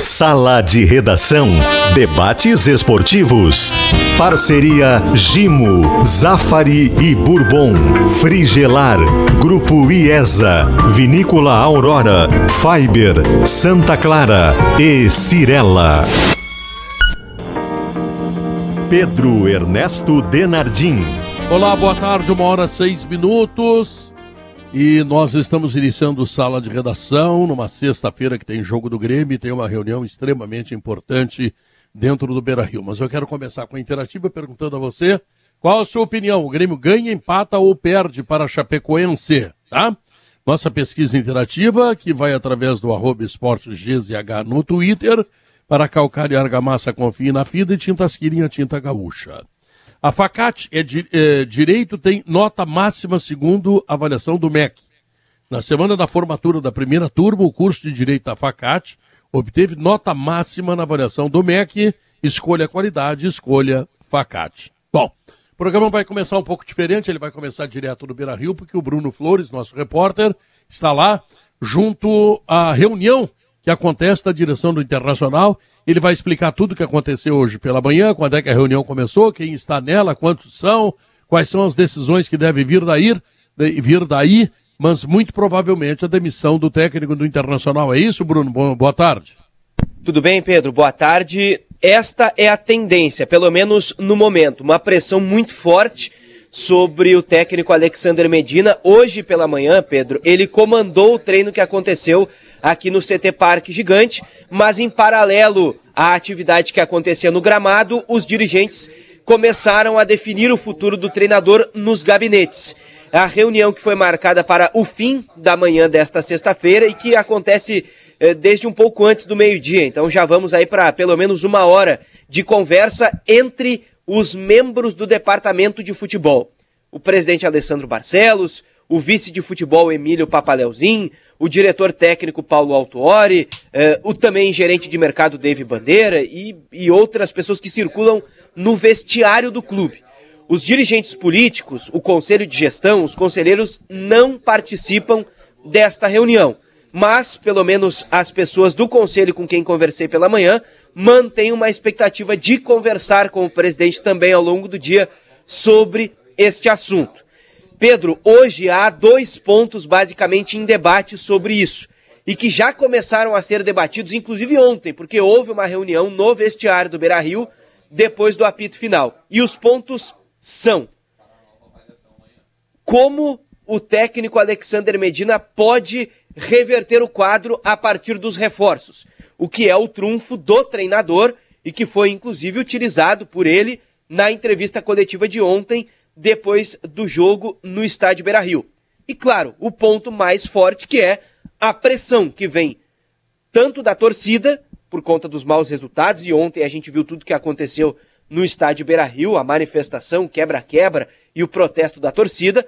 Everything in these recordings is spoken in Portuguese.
Sala de Redação. Debates esportivos. Parceria Gimo, Zafari e Bourbon. Frigelar. Grupo IESA. Vinícola Aurora. Fiber. Santa Clara. E Cirela. Pedro Ernesto Denardim. Olá, boa tarde, uma hora seis minutos. E nós estamos iniciando sala de redação numa sexta-feira que tem jogo do Grêmio e tem uma reunião extremamente importante dentro do Beira Rio. Mas eu quero começar com a interativa perguntando a você qual a sua opinião. O Grêmio ganha, empata ou perde para a Chapecoense, tá? Nossa pesquisa interativa, que vai através do arroba esporte GZH no Twitter, para calcário e argamassa confie na FIDA e tintas Quirinha tinta gaúcha. A Facate é, é, direito tem nota máxima segundo avaliação do MEC. Na semana da formatura da primeira turma, o curso de direito da Facate obteve nota máxima na avaliação do MEC. Escolha qualidade, escolha Facate. Bom, o programa vai começar um pouco diferente, ele vai começar direto no Beira Rio, porque o Bruno Flores, nosso repórter, está lá junto à reunião que acontece na direção do Internacional. Ele vai explicar tudo o que aconteceu hoje pela manhã, quando é que a reunião começou, quem está nela, quantos são, quais são as decisões que devem vir daí, vir daí mas muito provavelmente a demissão do técnico do Internacional. É isso, Bruno? Boa tarde. Tudo bem, Pedro? Boa tarde. Esta é a tendência, pelo menos no momento. Uma pressão muito forte sobre o técnico Alexander Medina. Hoje pela manhã, Pedro, ele comandou o treino que aconteceu aqui no CT Parque Gigante, mas em paralelo à atividade que acontecia no gramado, os dirigentes começaram a definir o futuro do treinador nos gabinetes. A reunião que foi marcada para o fim da manhã desta sexta-feira e que acontece eh, desde um pouco antes do meio-dia. Então já vamos aí para pelo menos uma hora de conversa entre os membros do departamento de futebol. O presidente Alessandro Barcelos, o vice de futebol Emílio Papaleuzinho, o diretor técnico Paulo Altuori, eh, o também gerente de mercado Dave Bandeira e, e outras pessoas que circulam no vestiário do clube. Os dirigentes políticos, o conselho de gestão, os conselheiros não participam desta reunião. Mas, pelo menos as pessoas do conselho com quem conversei pela manhã, mantêm uma expectativa de conversar com o presidente também ao longo do dia sobre este assunto. Pedro, hoje há dois pontos basicamente em debate sobre isso e que já começaram a ser debatidos, inclusive ontem, porque houve uma reunião no vestiário do Beira Rio depois do apito final. E os pontos são: como o técnico Alexander Medina pode reverter o quadro a partir dos reforços, o que é o trunfo do treinador e que foi inclusive utilizado por ele na entrevista coletiva de ontem depois do jogo no estádio Beira Rio. E claro, o ponto mais forte que é a pressão que vem tanto da torcida, por conta dos maus resultados, e ontem a gente viu tudo que aconteceu no estádio Beira Rio, a manifestação, quebra-quebra e o protesto da torcida.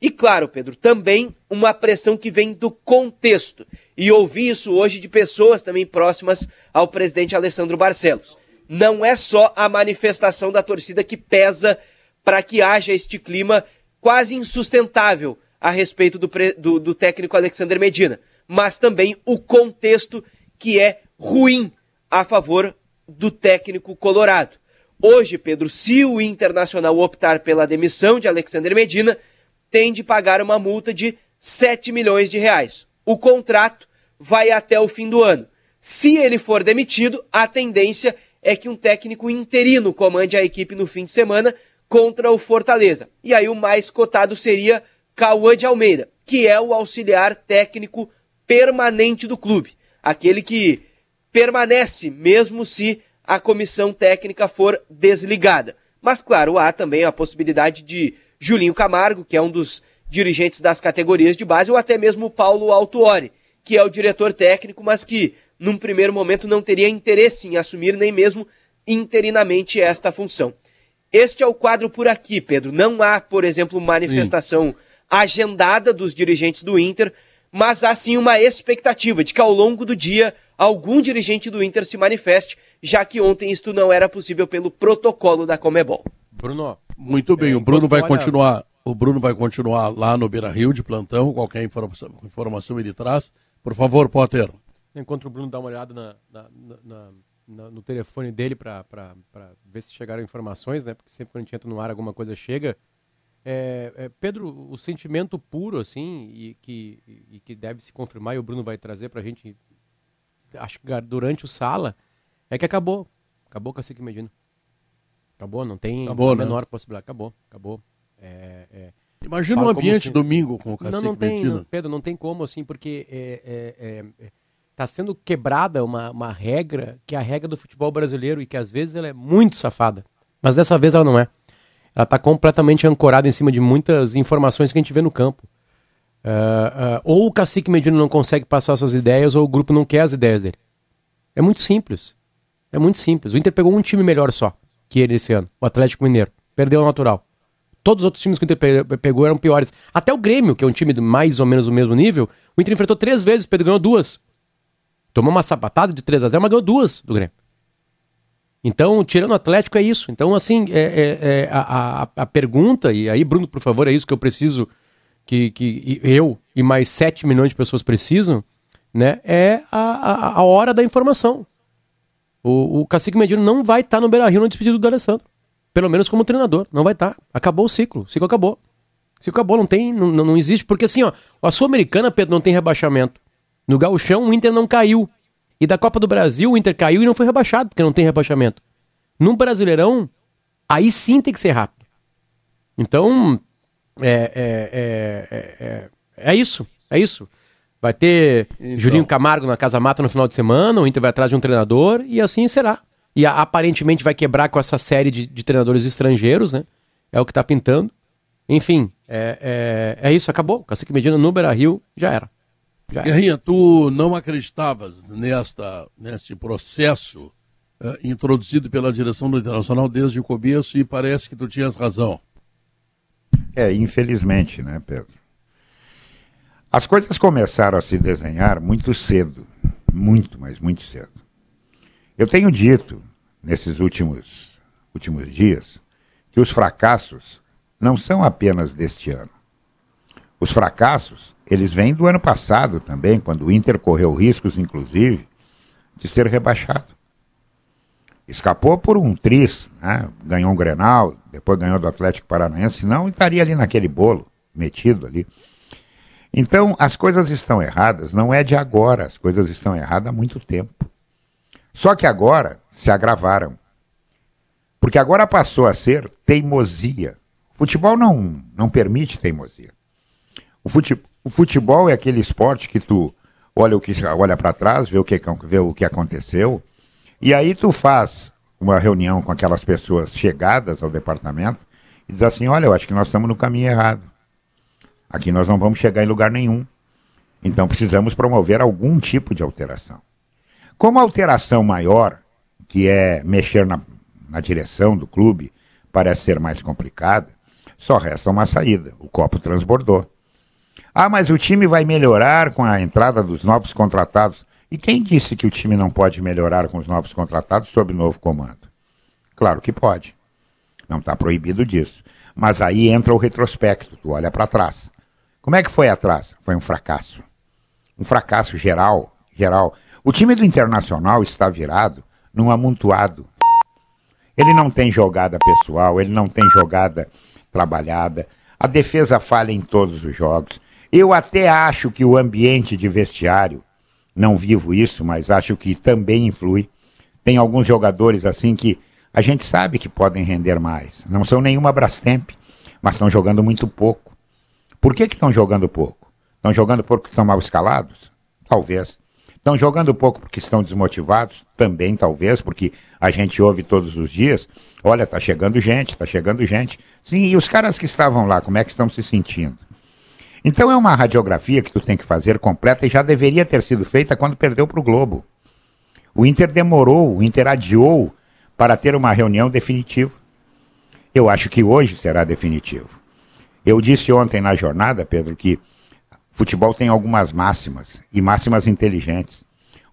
E claro, Pedro, também uma pressão que vem do contexto. E ouvi isso hoje de pessoas também próximas ao presidente Alessandro Barcelos. Não é só a manifestação da torcida que pesa para que haja este clima quase insustentável a respeito do, do, do técnico Alexander Medina, mas também o contexto que é ruim a favor do técnico colorado. Hoje, Pedro, se o Internacional optar pela demissão de Alexander Medina, tem de pagar uma multa de 7 milhões de reais. O contrato vai até o fim do ano. Se ele for demitido, a tendência é que um técnico interino comande a equipe no fim de semana, contra o Fortaleza. E aí o mais cotado seria Cauã de Almeida, que é o auxiliar técnico permanente do clube. Aquele que permanece mesmo se a comissão técnica for desligada. Mas, claro, há também a possibilidade de Julinho Camargo, que é um dos dirigentes das categorias de base, ou até mesmo Paulo Altuori, que é o diretor técnico, mas que, num primeiro momento, não teria interesse em assumir nem mesmo interinamente esta função. Este é o quadro por aqui, Pedro. Não há, por exemplo, manifestação sim. agendada dos dirigentes do Inter, mas há sim uma expectativa de que ao longo do dia algum dirigente do Inter se manifeste, já que ontem isto não era possível pelo protocolo da Comebol. Bruno, muito bem, é, o Bruno vai continuar, o Bruno vai continuar lá no Beira Rio de plantão, qualquer informação, informação ele traz. Por favor, Potter. Enquanto o Bruno dá uma olhada na, na, na, no telefone dele para ver se chegaram informações, né? Porque sempre quando a gente entra no ar alguma coisa chega. É, é, Pedro, o sentimento puro, assim, e que, e que deve se confirmar, e o Bruno vai trazer para a gente, acho que durante o sala, é que acabou. Acabou o Cacique Medina. Acabou, não tem acabou, a né? menor possibilidade. Acabou, acabou. É, é... Imagina um ambiente se... domingo com o Cacique não, não tem, não, Pedro, não tem como, assim, porque é, é, é, está sendo quebrada uma, uma regra que é a regra do futebol brasileiro e que às vezes ela é muito safada. Mas dessa vez ela não é. Ela está completamente ancorada em cima de muitas informações que a gente vê no campo. Uh, uh, ou o cacique Medina não consegue passar suas ideias, ou o grupo não quer as ideias dele. É muito simples. É muito simples. O Inter pegou um time melhor só que ele esse ano, o Atlético Mineiro. Perdeu o natural. Todos os outros times que o Inter pegou eram piores. Até o Grêmio, que é um time mais ou menos do mesmo nível, o Inter enfrentou três vezes, o Pedro ganhou duas. Tomou uma sapatada de 3 a 0 mas ganhou duas do Grêmio. Então, tirando o Atlético, é isso. Então, assim, é, é, é a, a, a, pergunta, e aí, Bruno, por favor, é isso que eu preciso, que, que eu e mais 7 milhões de pessoas precisam, né? É a, a, a hora da informação. O, o Cacique Medina não vai estar tá no Beira Rio no despedido do Alessandro. Pelo menos como treinador. Não vai estar. Tá. Acabou o ciclo. O ciclo acabou. O ciclo acabou, não tem, não, não existe. Porque assim, ó, a Sul-Americana, Pedro, não tem rebaixamento. No Gauchão, o Inter não caiu. E da Copa do Brasil, o Inter caiu e não foi rebaixado, porque não tem rebaixamento. No Brasileirão, aí sim tem que ser rápido. Então, é, é, é, é, isso. É isso. Vai ter então. Julinho Camargo na Casa Mata no final de semana, o Inter vai atrás de um treinador e assim será. E aparentemente vai quebrar com essa série de, de treinadores estrangeiros, né? É o que tá pintando. Enfim, é, é, é isso, acabou. Cacique Medina no Beira Rio já era. Guerrinha, tu não acreditavas nesta, neste processo uh, introduzido pela direção do Internacional desde o começo e parece que tu tinhas razão. É, infelizmente, né, Pedro? As coisas começaram a se desenhar muito cedo. Muito, mas muito cedo. Eu tenho dito, nesses últimos, últimos dias, que os fracassos não são apenas deste ano. Os fracassos, eles vêm do ano passado também, quando o Inter correu riscos, inclusive, de ser rebaixado. Escapou por um tris, né? ganhou um Grenal, depois ganhou do Atlético Paranaense, não estaria ali naquele bolo, metido ali. Então, as coisas estão erradas, não é de agora, as coisas estão erradas há muito tempo. Só que agora se agravaram. Porque agora passou a ser teimosia. O futebol não, não permite teimosia. O futebol, o futebol é aquele esporte que tu olha o que olha para trás, vê o que vê o que aconteceu, e aí tu faz uma reunião com aquelas pessoas chegadas ao departamento e diz assim: "Olha, eu acho que nós estamos no caminho errado. Aqui nós não vamos chegar em lugar nenhum. Então precisamos promover algum tipo de alteração." Como a alteração maior, que é mexer na, na direção do clube, parece ser mais complicada, só resta uma saída: o copo transbordou. Ah, mas o time vai melhorar com a entrada dos novos contratados. E quem disse que o time não pode melhorar com os novos contratados sob novo comando? Claro que pode. Não está proibido disso. Mas aí entra o retrospecto, tu olha para trás. Como é que foi atrás? Foi um fracasso. Um fracasso geral, geral. O time do Internacional está virado num amontoado. Ele não tem jogada pessoal, ele não tem jogada trabalhada. A defesa falha em todos os jogos. Eu até acho que o ambiente de vestiário, não vivo isso, mas acho que também influi. Tem alguns jogadores assim que a gente sabe que podem render mais. Não são nenhuma Brastemp, mas estão jogando muito pouco. Por que estão jogando pouco? Estão jogando pouco porque estão mal escalados? Talvez. Estão jogando pouco porque estão desmotivados? Também, talvez, porque a gente ouve todos os dias. Olha, tá chegando gente, tá chegando gente. Sim, e os caras que estavam lá, como é que estão se sentindo? Então é uma radiografia que tu tem que fazer completa e já deveria ter sido feita quando perdeu para o Globo. O Inter demorou, o Inter adiou para ter uma reunião definitiva. Eu acho que hoje será definitivo. Eu disse ontem na jornada, Pedro, que futebol tem algumas máximas e máximas inteligentes.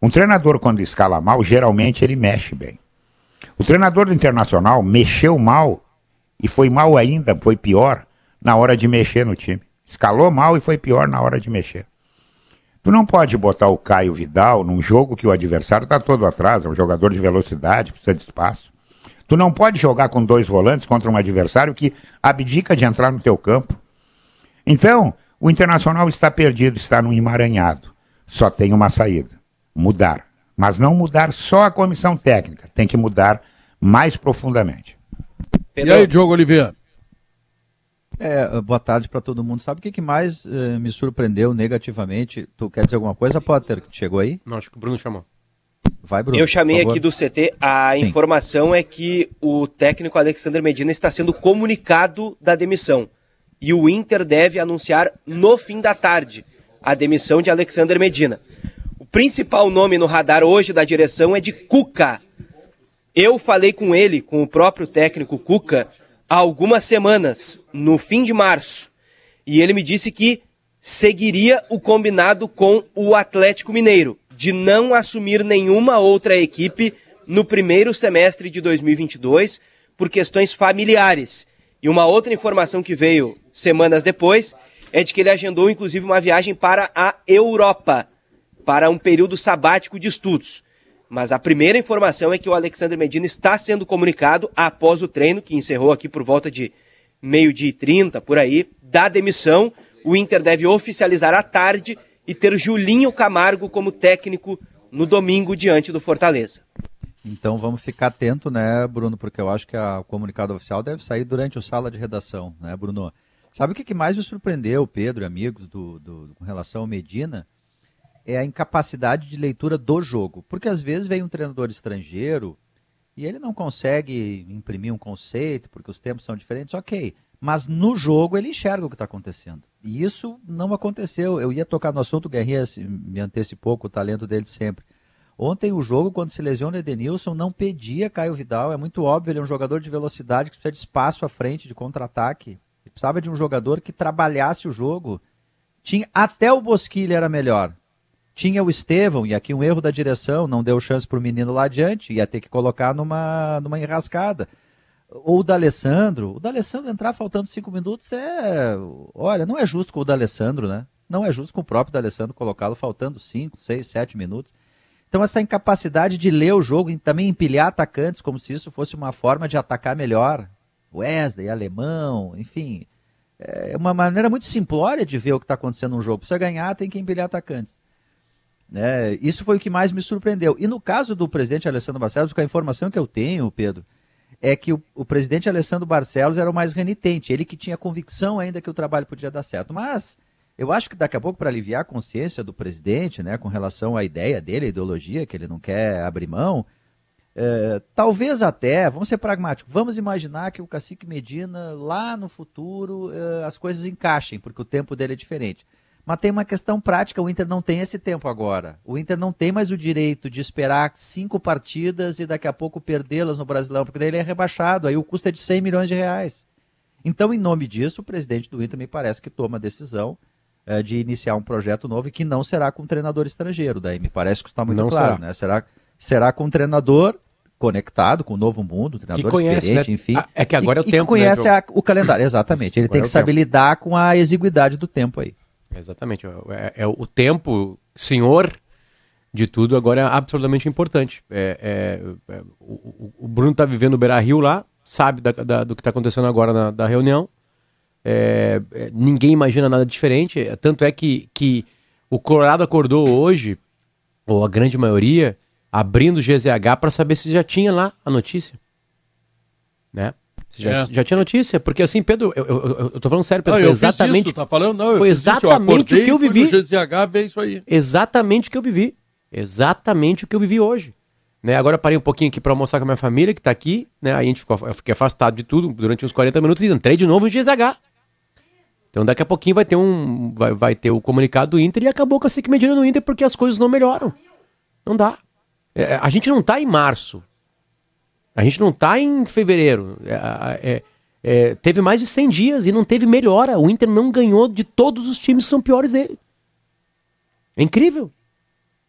Um treinador, quando escala mal, geralmente ele mexe bem. O treinador do Internacional mexeu mal e foi mal ainda, foi pior, na hora de mexer no time. Escalou mal e foi pior na hora de mexer. Tu não pode botar o Caio Vidal num jogo que o adversário está todo atrás, é um jogador de velocidade, precisa de espaço. Tu não pode jogar com dois volantes contra um adversário que abdica de entrar no teu campo. Então, o Internacional está perdido, está no emaranhado. Só tem uma saída: mudar. Mas não mudar só a comissão técnica, tem que mudar mais profundamente. E aí, Diogo Oliveira? É, boa tarde para todo mundo. Sabe o que, que mais uh, me surpreendeu negativamente? Tu quer dizer alguma coisa, Potter? Chegou aí? Não, acho que o Bruno chamou. Vai, Bruno. Eu chamei aqui do CT. A Sim. informação é que o técnico Alexander Medina está sendo comunicado da demissão. E o Inter deve anunciar no fim da tarde a demissão de Alexander Medina. O principal nome no radar hoje da direção é de Cuca. Eu falei com ele, com o próprio técnico Cuca, há algumas semanas, no fim de março, e ele me disse que seguiria o combinado com o Atlético Mineiro, de não assumir nenhuma outra equipe no primeiro semestre de 2022 por questões familiares. E uma outra informação que veio semanas depois é de que ele agendou inclusive uma viagem para a Europa, para um período sabático de estudos. Mas a primeira informação é que o Alexandre Medina está sendo comunicado após o treino, que encerrou aqui por volta de meio-dia e trinta, por aí, da demissão. O Inter deve oficializar à tarde e ter Julinho Camargo como técnico no domingo diante do Fortaleza. Então vamos ficar atento, né, Bruno, porque eu acho que o comunicado oficial deve sair durante o sala de redação, né, Bruno? Sabe o que, que mais me surpreendeu, Pedro e amigos, do, do, com relação ao Medina? É a incapacidade de leitura do jogo. Porque às vezes vem um treinador estrangeiro e ele não consegue imprimir um conceito, porque os tempos são diferentes, ok. Mas no jogo ele enxerga o que está acontecendo. E isso não aconteceu. Eu ia tocar no assunto, o Guerrinha me antecipou com o talento dele sempre. Ontem o jogo, quando se lesiona o Edenilson, não pedia Caio Vidal. É muito óbvio, ele é um jogador de velocidade que precisa de espaço à frente, de contra-ataque. Precisava de um jogador que trabalhasse o jogo. Tinha Até o Bosquilha era melhor. Tinha o Estevão, e aqui um erro da direção, não deu chance para o menino lá adiante, ia ter que colocar numa, numa enrascada. Ou o D'Alessandro. O D'Alessandro entrar faltando cinco minutos é. Olha, não é justo com o D'Alessandro, né? Não é justo com o próprio D'Alessandro colocá-lo faltando cinco, seis, sete minutos. Então, essa incapacidade de ler o jogo e também empilhar atacantes, como se isso fosse uma forma de atacar melhor. Wesley, alemão, enfim. É uma maneira muito simplória de ver o que está acontecendo no jogo. Precisa ganhar, tem que empilhar atacantes. Né? Isso foi o que mais me surpreendeu. E no caso do presidente Alessandro Barcelos, com a informação que eu tenho, Pedro, é que o, o, presidente Alessandro Barcelos era o mais renitente, ele que tinha convicção ainda que o trabalho podia dar certo. Mas eu acho que daqui a pouco, para aliviar a consciência do presidente, né, com relação à ideia dele, a ideologia, que ele não quer abrir mão, é, talvez até, vamos ser pragmáticos, vamos imaginar que o cacique Medina, lá no futuro, é, as coisas encaixem, porque o tempo dele é diferente. Mas tem uma questão prática, o Inter não tem esse tempo agora. O Inter não tem mais o direito de esperar cinco partidas e daqui a pouco perdê-las no Brasilão, porque daí ele é rebaixado, aí o custo é de 100 milhões de reais. Então, em nome disso, o presidente do Inter me parece que toma a decisão é, de iniciar um projeto novo e que não será com um treinador estrangeiro. Daí me parece que está muito não claro, será. né? Será, será com um treinador conectado com o novo mundo, treinador que conhece, experiente, né? enfim. É que agora e, é o tempo. Que conhece né, a, o calendário, exatamente. Ele agora tem que é saber tempo. lidar com a exiguidade do tempo aí. Exatamente. É, é, o tempo, senhor de tudo, agora é absolutamente importante. É, é, é o, o, Bruno está vivendo o Beira Rio lá, sabe da, da, do que está acontecendo agora na da reunião. É, é, ninguém imagina nada diferente. Tanto é que, que o Colorado acordou hoje, ou a grande maioria, abrindo o GZH para saber se já tinha lá a notícia. Né? Você já, é. já tinha notícia? Porque assim, Pedro, eu, eu, eu tô falando sério, Pedro, não, foi exatamente. Isso, tá falando? Não, foi exatamente o que eu vivi. No GZH ver isso aí. Exatamente o que eu vivi. Exatamente o que eu vivi hoje. Né? Agora eu parei um pouquinho aqui para almoçar com a minha família, que está aqui, né? Aí a gente ficou, eu fiquei afastado de tudo durante uns 40 minutos e entrei de novo no GZH. Então daqui a pouquinho vai ter um. Vai, vai ter o comunicado do Inter e acabou com a SIC Medina no Inter porque as coisas não melhoram. Não dá. É, a gente não está em março. A gente não está em fevereiro. É, é, é, teve mais de 100 dias e não teve melhora. O Inter não ganhou de todos os times que são piores dele. É incrível.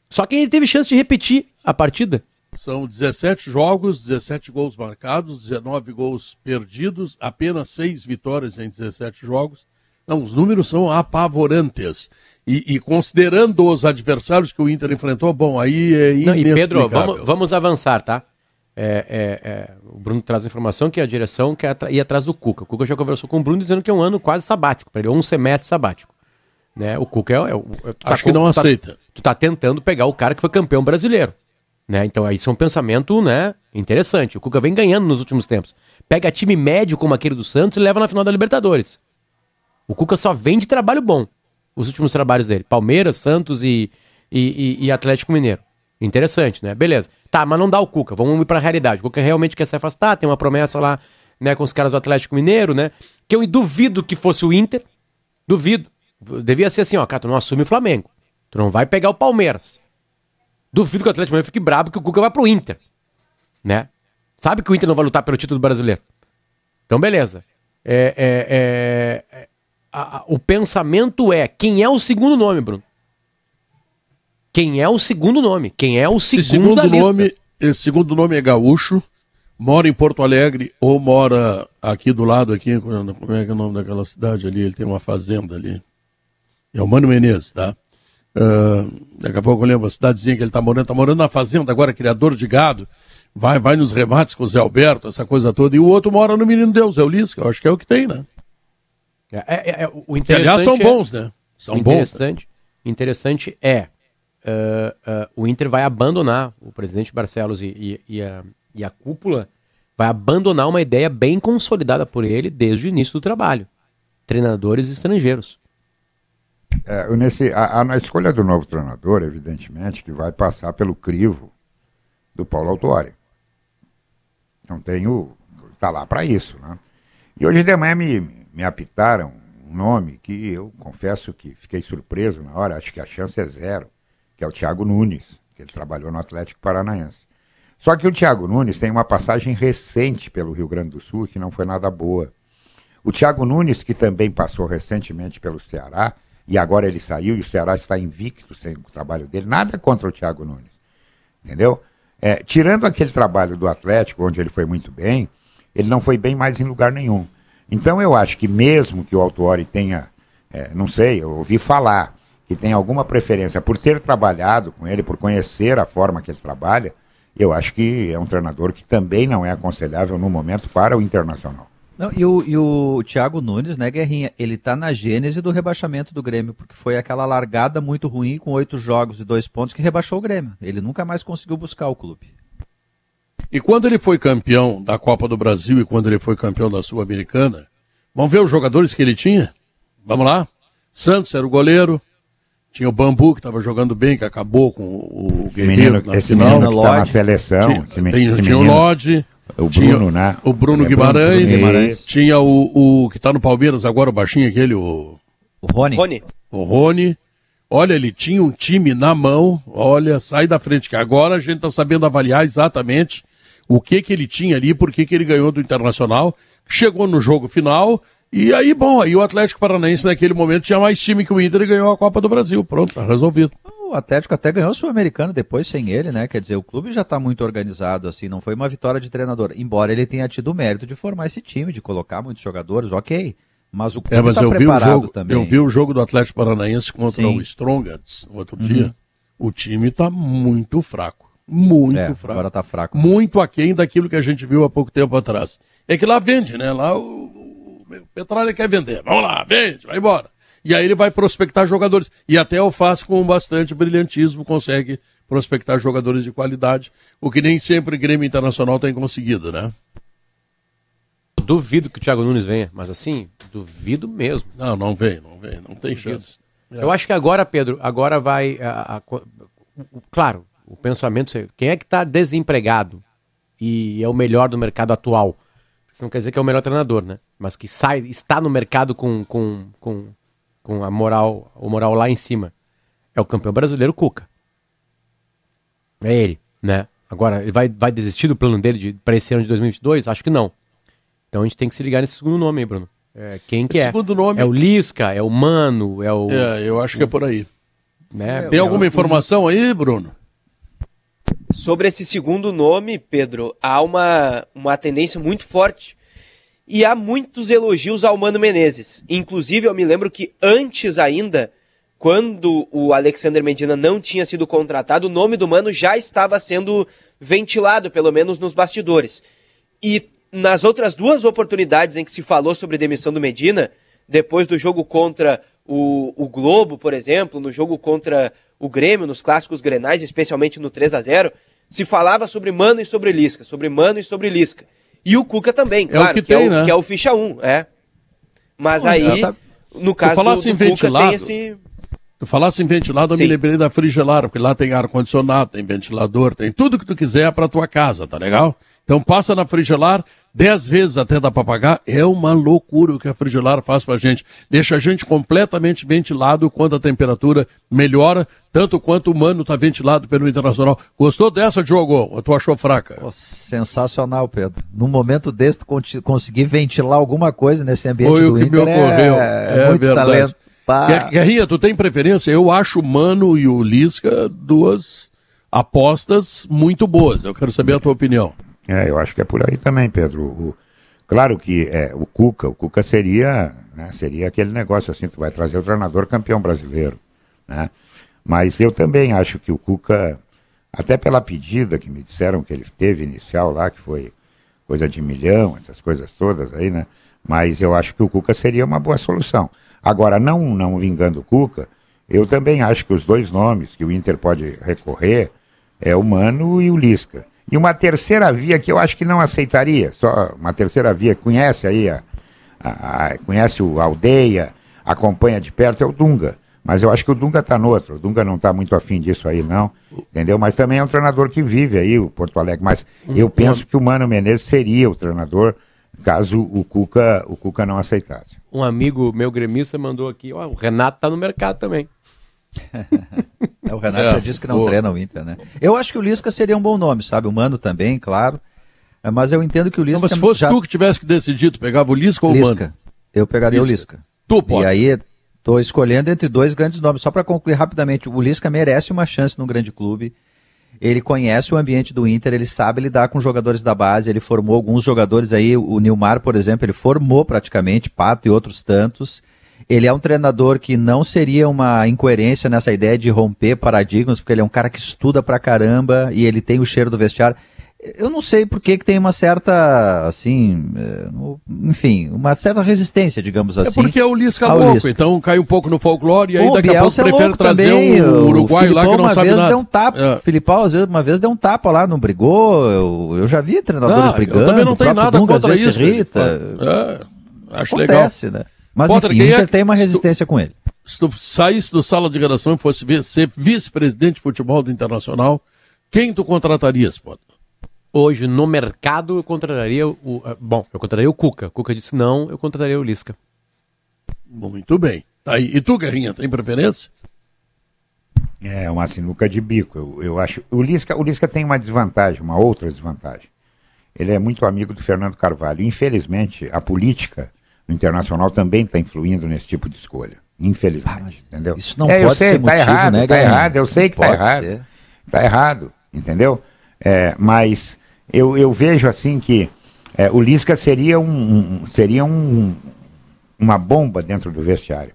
Só que ele teve chance de repetir a partida. São 17 jogos, 17 gols marcados, 19 gols perdidos, apenas 6 vitórias em 17 jogos, Não, os números são apavorantes. E, e, considerando os adversários que o Inter enfrentou, bom, aí é Não, e Pedro, vamos, vamos avançar, tá? É, é, é, o Bruno traz a informação que a direção quer ir atrás do Cuca. O Cuca já conversou com o Bruno dizendo que é um ano quase sabático, para ele, um semestre sabático. Né? O Cuca é, é, é tá Acho que não aceita. Tá, tu tá tentando pegar o cara que foi campeão brasileiro. Né? Então isso é um pensamento né, interessante. O Cuca vem ganhando nos últimos tempos. Pega time médio como aquele do Santos e leva na final da Libertadores. O Cuca só vem de trabalho bom os últimos trabalhos dele. Palmeiras, Santos e, e, e, e Atlético Mineiro. Interessante, né? Beleza. Tá, mas não dá o Cuca. Vamos ir pra realidade. O Cuca realmente quer se afastar, tem uma promessa lá, né, com os caras do Atlético Mineiro, né? Que eu duvido que fosse o Inter. Duvido. Devia ser assim, ó, cara, tu não assume o Flamengo. Tu não vai pegar o Palmeiras. Duvido que o Atlético Mineiro fique brabo que o Cuca vai pro Inter. Né? Sabe que o Inter não vai lutar pelo título brasileiro. Então, beleza. É, é, é, a, a, o pensamento é quem é o segundo nome, Bruno? Quem é o segundo nome? Quem é o segundo, segundo nome? Esse segundo nome é gaúcho, mora em Porto Alegre ou mora aqui do lado aqui, como é que é o nome daquela cidade ali? Ele tem uma fazenda ali. É o Mano Menezes, tá? Uh, daqui a pouco eu lembro a cidadezinha que ele está morando, está morando na fazenda agora, criador de gado. Vai, vai nos remates com o Zé Alberto, essa coisa toda. E o outro mora no Menino Deus, é o que eu acho que é o que tem, né? É, é, é, o interessante que, aliás, são bons, né? São interessante, bons. Interessante é, uh, uh, o Inter vai abandonar, o presidente Barcelos e, e, e, a, e a cúpula vai abandonar uma ideia bem consolidada por ele desde o início do trabalho. Treinadores estrangeiros. É, nesse, a, a, na escolha do novo treinador, evidentemente, que vai passar pelo crivo do Paulo Autuori. Não tenho. Está lá para isso. Né? E hoje de manhã me, me apitaram um nome que eu confesso que fiquei surpreso na hora, acho que a chance é zero, que é o Thiago Nunes, que ele trabalhou no Atlético Paranaense. Só que o Thiago Nunes tem uma passagem recente pelo Rio Grande do Sul que não foi nada boa. O Thiago Nunes, que também passou recentemente pelo Ceará, e agora ele saiu e o Ceará está invicto sem o trabalho dele, nada contra o Thiago Nunes. Entendeu? É, tirando aquele trabalho do Atlético, onde ele foi muito bem, ele não foi bem mais em lugar nenhum. Então eu acho que mesmo que o Autuori tenha, é, não sei, eu ouvi falar, que tem alguma preferência por ter trabalhado com ele, por conhecer a forma que ele trabalha, eu acho que é um treinador que também não é aconselhável no momento para o Internacional. Não, e, o, e o Thiago Nunes, né, Guerrinha, ele está na gênese do rebaixamento do Grêmio, porque foi aquela largada muito ruim com oito jogos e dois pontos que rebaixou o Grêmio. Ele nunca mais conseguiu buscar o clube. E quando ele foi campeão da Copa do Brasil e quando ele foi campeão da Sul-Americana, vamos ver os jogadores que ele tinha? Vamos lá? Santos era o goleiro, tinha o Bambu, que estava jogando bem, que acabou com o Guerreiro menino, na esse final. Menino que tá na seleção. Tinha, esse, tem, esse tinha o Lodge. O Bruno, né? O Bruno Guimarães, Bruno Guimarães. Tinha o, o que está no Palmeiras agora, o baixinho aquele, o... O Rony. Rony. O Rony. Olha, ele tinha um time na mão. Olha, sai da frente, que agora a gente está sabendo avaliar exatamente o que que ele tinha ali, por que que ele ganhou do Internacional, chegou no jogo final, e aí, bom, aí o Atlético Paranaense naquele momento tinha mais time que o Inter e ganhou a Copa do Brasil. Pronto, tá resolvido. O Atlético até ganhou o Sul-Americano depois sem ele, né? Quer dizer, o clube já está muito organizado, assim, não foi uma vitória de treinador. Embora ele tenha tido o mérito de formar esse time, de colocar muitos jogadores, ok. Mas o clube é, mas tá eu vi o jogo, também. Eu vi o jogo do Atlético Paranaense contra Sim. o Strongets no outro uhum. dia. O time está muito fraco. Muito é, fraco. Agora tá fraco. Muito aquém daquilo que a gente viu há pouco tempo atrás. É que lá vende, né? Lá o, Petróleo quer vender. Vamos lá, vende, vai embora. E aí ele vai prospectar jogadores. E até o faz com bastante brilhantismo, consegue prospectar jogadores de qualidade, o que nem sempre o Grêmio Internacional tem conseguido, né? Duvido que o Thiago Nunes venha, mas assim, duvido mesmo. Não, não vem, não vem, não tem duvido. chance. É. Eu acho que agora, Pedro, agora vai. A, a, a, claro, o pensamento, quem é que está desempregado e é o melhor do mercado atual? Isso não quer dizer que é o melhor treinador, né? Mas que sai, está no mercado com, com, com, com a moral, o moral lá em cima. É o campeão brasileiro Cuca. É ele, né? Agora, ele vai, vai desistir do plano dele para esse ano de 2022? Acho que não. Então a gente tem que se ligar nesse segundo nome aí, Bruno. É, quem que esse é? Segundo nome... É o Lisca, é o Mano, é o... É, eu acho que é por aí. Né? Tem alguma informação aí, Bruno? Sobre esse segundo nome, Pedro, há uma, uma tendência muito forte E há muitos elogios ao Mano Menezes. Inclusive, eu me lembro que antes ainda, quando o Alexander Medina não tinha sido contratado, o nome do Mano já estava sendo ventilado, pelo menos nos bastidores. E nas outras duas oportunidades em que se falou sobre demissão do Medina, depois do jogo contra o, o Globo, por exemplo, no jogo contra o Grêmio, nos clássicos grenais, especialmente no 3 a 0 se falava sobre Mano e sobre Lisca, sobre Mano e sobre Lisca. E o Cuca também, claro, é que, que, tem, é o, né? que é o ficha 1, é. Mas aí, tá- no caso do, do Cuca, tem esse... Tu falasse em ventilado, eu Sim. me lembrei da Frigelar, porque lá tem ar-condicionado, tem ventilador, tem tudo que tu quiser pra tua casa, tá legal? Então passa na Frigelar, dez vezes até dá pra pagar. É uma loucura o que a Frigelar faz pra gente. Deixa a gente completamente ventilado quando a temperatura melhora, tanto quanto o mano tá ventilado pelo Internacional. Gostou dessa, Diogo? Ou tu achou fraca? Pô, sensacional, Pedro. Num momento desse, conseguir ventilar alguma coisa nesse ambiente Foi do o que me Inter ocorreu. É, É muito verdade. talento. Pá. Guer- Guerrinha, tu tem preferência? Eu acho o Mano e o Lisca duas apostas muito boas. Eu quero saber a tua opinião. É, eu acho que é por aí também, Pedro. O- claro que é, o Cuca, o Cuca seria, né, seria aquele negócio assim, tu vai trazer o treinador campeão brasileiro, né? Mas eu também acho que o Cuca, até pela pedida que me disseram que ele teve inicial lá, que foi coisa de milhão, essas coisas todas aí, né? Mas eu acho que o Cuca seria uma boa solução. Agora, não, não vingando o Cuca, eu também acho que os dois nomes que o Inter pode recorrer é o Mano e o Lisca. E uma terceira via que eu acho que não aceitaria, só uma terceira via, conhece aí, a, a- a- conhece o Aldeia, acompanha de perto, é o Dunga. Mas eu acho que o Dunga está no outro, o Dunga não está muito afim disso aí não, entendeu? Mas também é um treinador que vive aí, o Porto Alegre. Mas eu penso que o Mano Menezes seria o treinador caso o Cuca, o Cuca não aceitasse. Um amigo meu gremista mandou aqui, ó, o Renato tá no mercado também. É, o Renato É, já disse que não boa. treina o Inter, né? Eu acho que o Lisca seria um bom nome, sabe? O Mano também, claro. É, Mas eu entendo que o Não, Lisca. mas se fosse já... tu que tivesse que decidir, tu pegava o Lisca ou o Lisca. Mano? Eu pegaria o Lisca. Lisca. Tu pode. E aí, tô escolhendo entre dois grandes nomes. Só para concluir rapidamente, o Lisca merece uma chance num grande clube. Ele conhece o ambiente do Inter, ele sabe lidar com jogadores da base, ele formou alguns jogadores aí, o Nilmar, por exemplo, ele formou praticamente, Pato e outros tantos. Ele é um treinador que não seria uma incoerência nessa ideia de romper paradigmas, porque ele é um cara que estuda pra caramba e ele tem o cheiro do vestiário. Eu não sei por que, tem uma certa, assim, no- enfim, uma certa resistência, digamos É assim. porque é o Lisca ao louco, Lisca. então cai um pouco no folclore e aí Pô, daqui a pouco é prefere trazer também, um o uruguaio lá que não sabe vez nada. Deu um tapa, É. Filipão, às vezes, uma vez deu um tapa lá, não brigou. Eu, eu já vi treinadores Ah, brigando. eu também não o tenho nada Dunga, contra isso. irrita. É, acho legal. Acontece, né? Mas Potter, enfim, o é Inter que- tem uma se tu- resistência com ele. Se tu saísse do sala de redação e fosse ser vice-presidente de futebol do Internacional, quem tu contratarias, Potter? Hoje, no mercado, eu contrataria o. ah, Bom, eu contrataria o Cuca. O Cuca disse não, eu contrataria o Lisca. Muito bem. Tá aí. E tu, Guerrinha, tem preferência? É uma sinuca de bico. Eu, eu acho. O Lisca, o Lisca tem uma desvantagem, uma outra desvantagem. Ele é muito amigo do Fernando Carvalho. Infelizmente, a política no internacional também está influindo nesse tipo de escolha. Infelizmente, entendeu? Ah, isso não é, pode sei, ser tá motivo, errado, né, tá Guerrinha? errado. Eu sei que tá pode errado. ser. Tá errado, entendeu? É, mas eu, eu vejo assim que é, o Lisca seria um, um- seria um, uma bomba dentro do vestiário.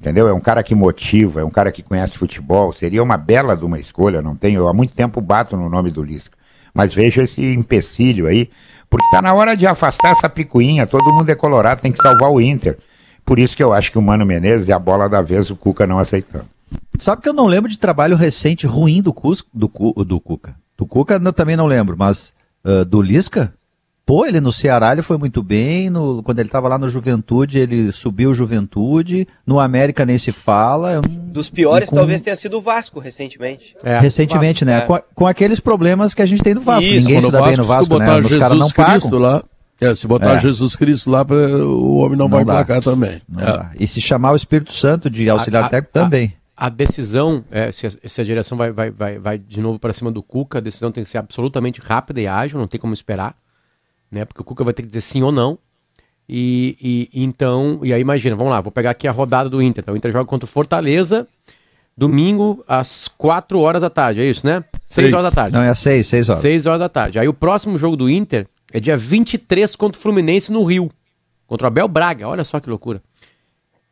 Entendeu? É um cara que motiva, é um cara que conhece futebol. Seria uma bela de uma escolha, não tenho. Eu há muito tempo bato no nome do Lisca. Mas vejo esse empecilho aí, porque está na hora de afastar essa picuinha. Todo mundo é colorado, tem que salvar o Inter. Por isso que eu acho que o Mano Menezes é a bola da vez, o Cuca não aceitando. Sabe que eu não lembro de trabalho recente ruim do, do, do Cuca. Do Cuca eu também não lembro, mas ah, do Lisca? Pô, ele no Ceará ele foi muito bem, no- quando ele estava lá no Juventude, ele subiu o Juventude, no América nem se fala. Dos piores, com- talvez tenha sido o Vasco recentemente. É, Recentemente, né? é. Com, a- com aqueles problemas que a gente tem no Vasco. Isso, Ninguém se dá bem no Vasco, botar né? Os caras não Jesus Cristo pagam. lá, é, se botar É. Jesus Cristo lá, o homem não, Não vai dá. placar também. É. E se chamar o Espírito Santo de auxiliar A- a- técnico também. A decisão, é, se, a, se a direção vai, vai, vai, vai de novo para cima do Cuca, a decisão tem que ser absolutamente rápida e ágil, não tem como esperar, né? Porque o Cuca vai ter que dizer sim ou não. E, e- então, e aí imagina, vamos lá, vou pegar aqui a rodada do Inter. Então, o Inter joga contra o Fortaleza, domingo às 4 horas da tarde, é isso, né? 6 Seis. horas da tarde. Não, é às seis, seis horas. 6 horas da tarde. Aí o próximo jogo do Inter é dia 23 contra o Fluminense no Rio. Contra o Abel Braga, olha só que loucura.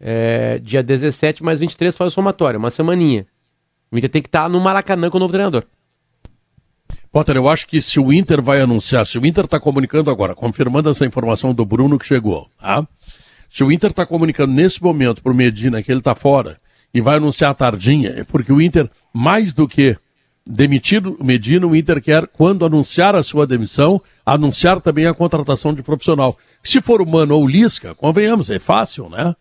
É, dia 17 mais 23 faz o somatório, uma semaninha. O Inter tem que estar tá no Maracanã com o novo treinador. Potter, eu acho que se o Inter vai anunciar, se o Inter está comunicando agora, confirmando essa informação do Bruno que chegou, tá? Se o Inter está comunicando nesse momento para o Medina que ele está fora e vai anunciar a tardinha, é porque o Inter, mais do que demitido o Medina, o Inter quer, quando anunciar a sua demissão, anunciar também a contratação de profissional. Se for o Mano ou o Lisca, convenhamos, é fácil, né?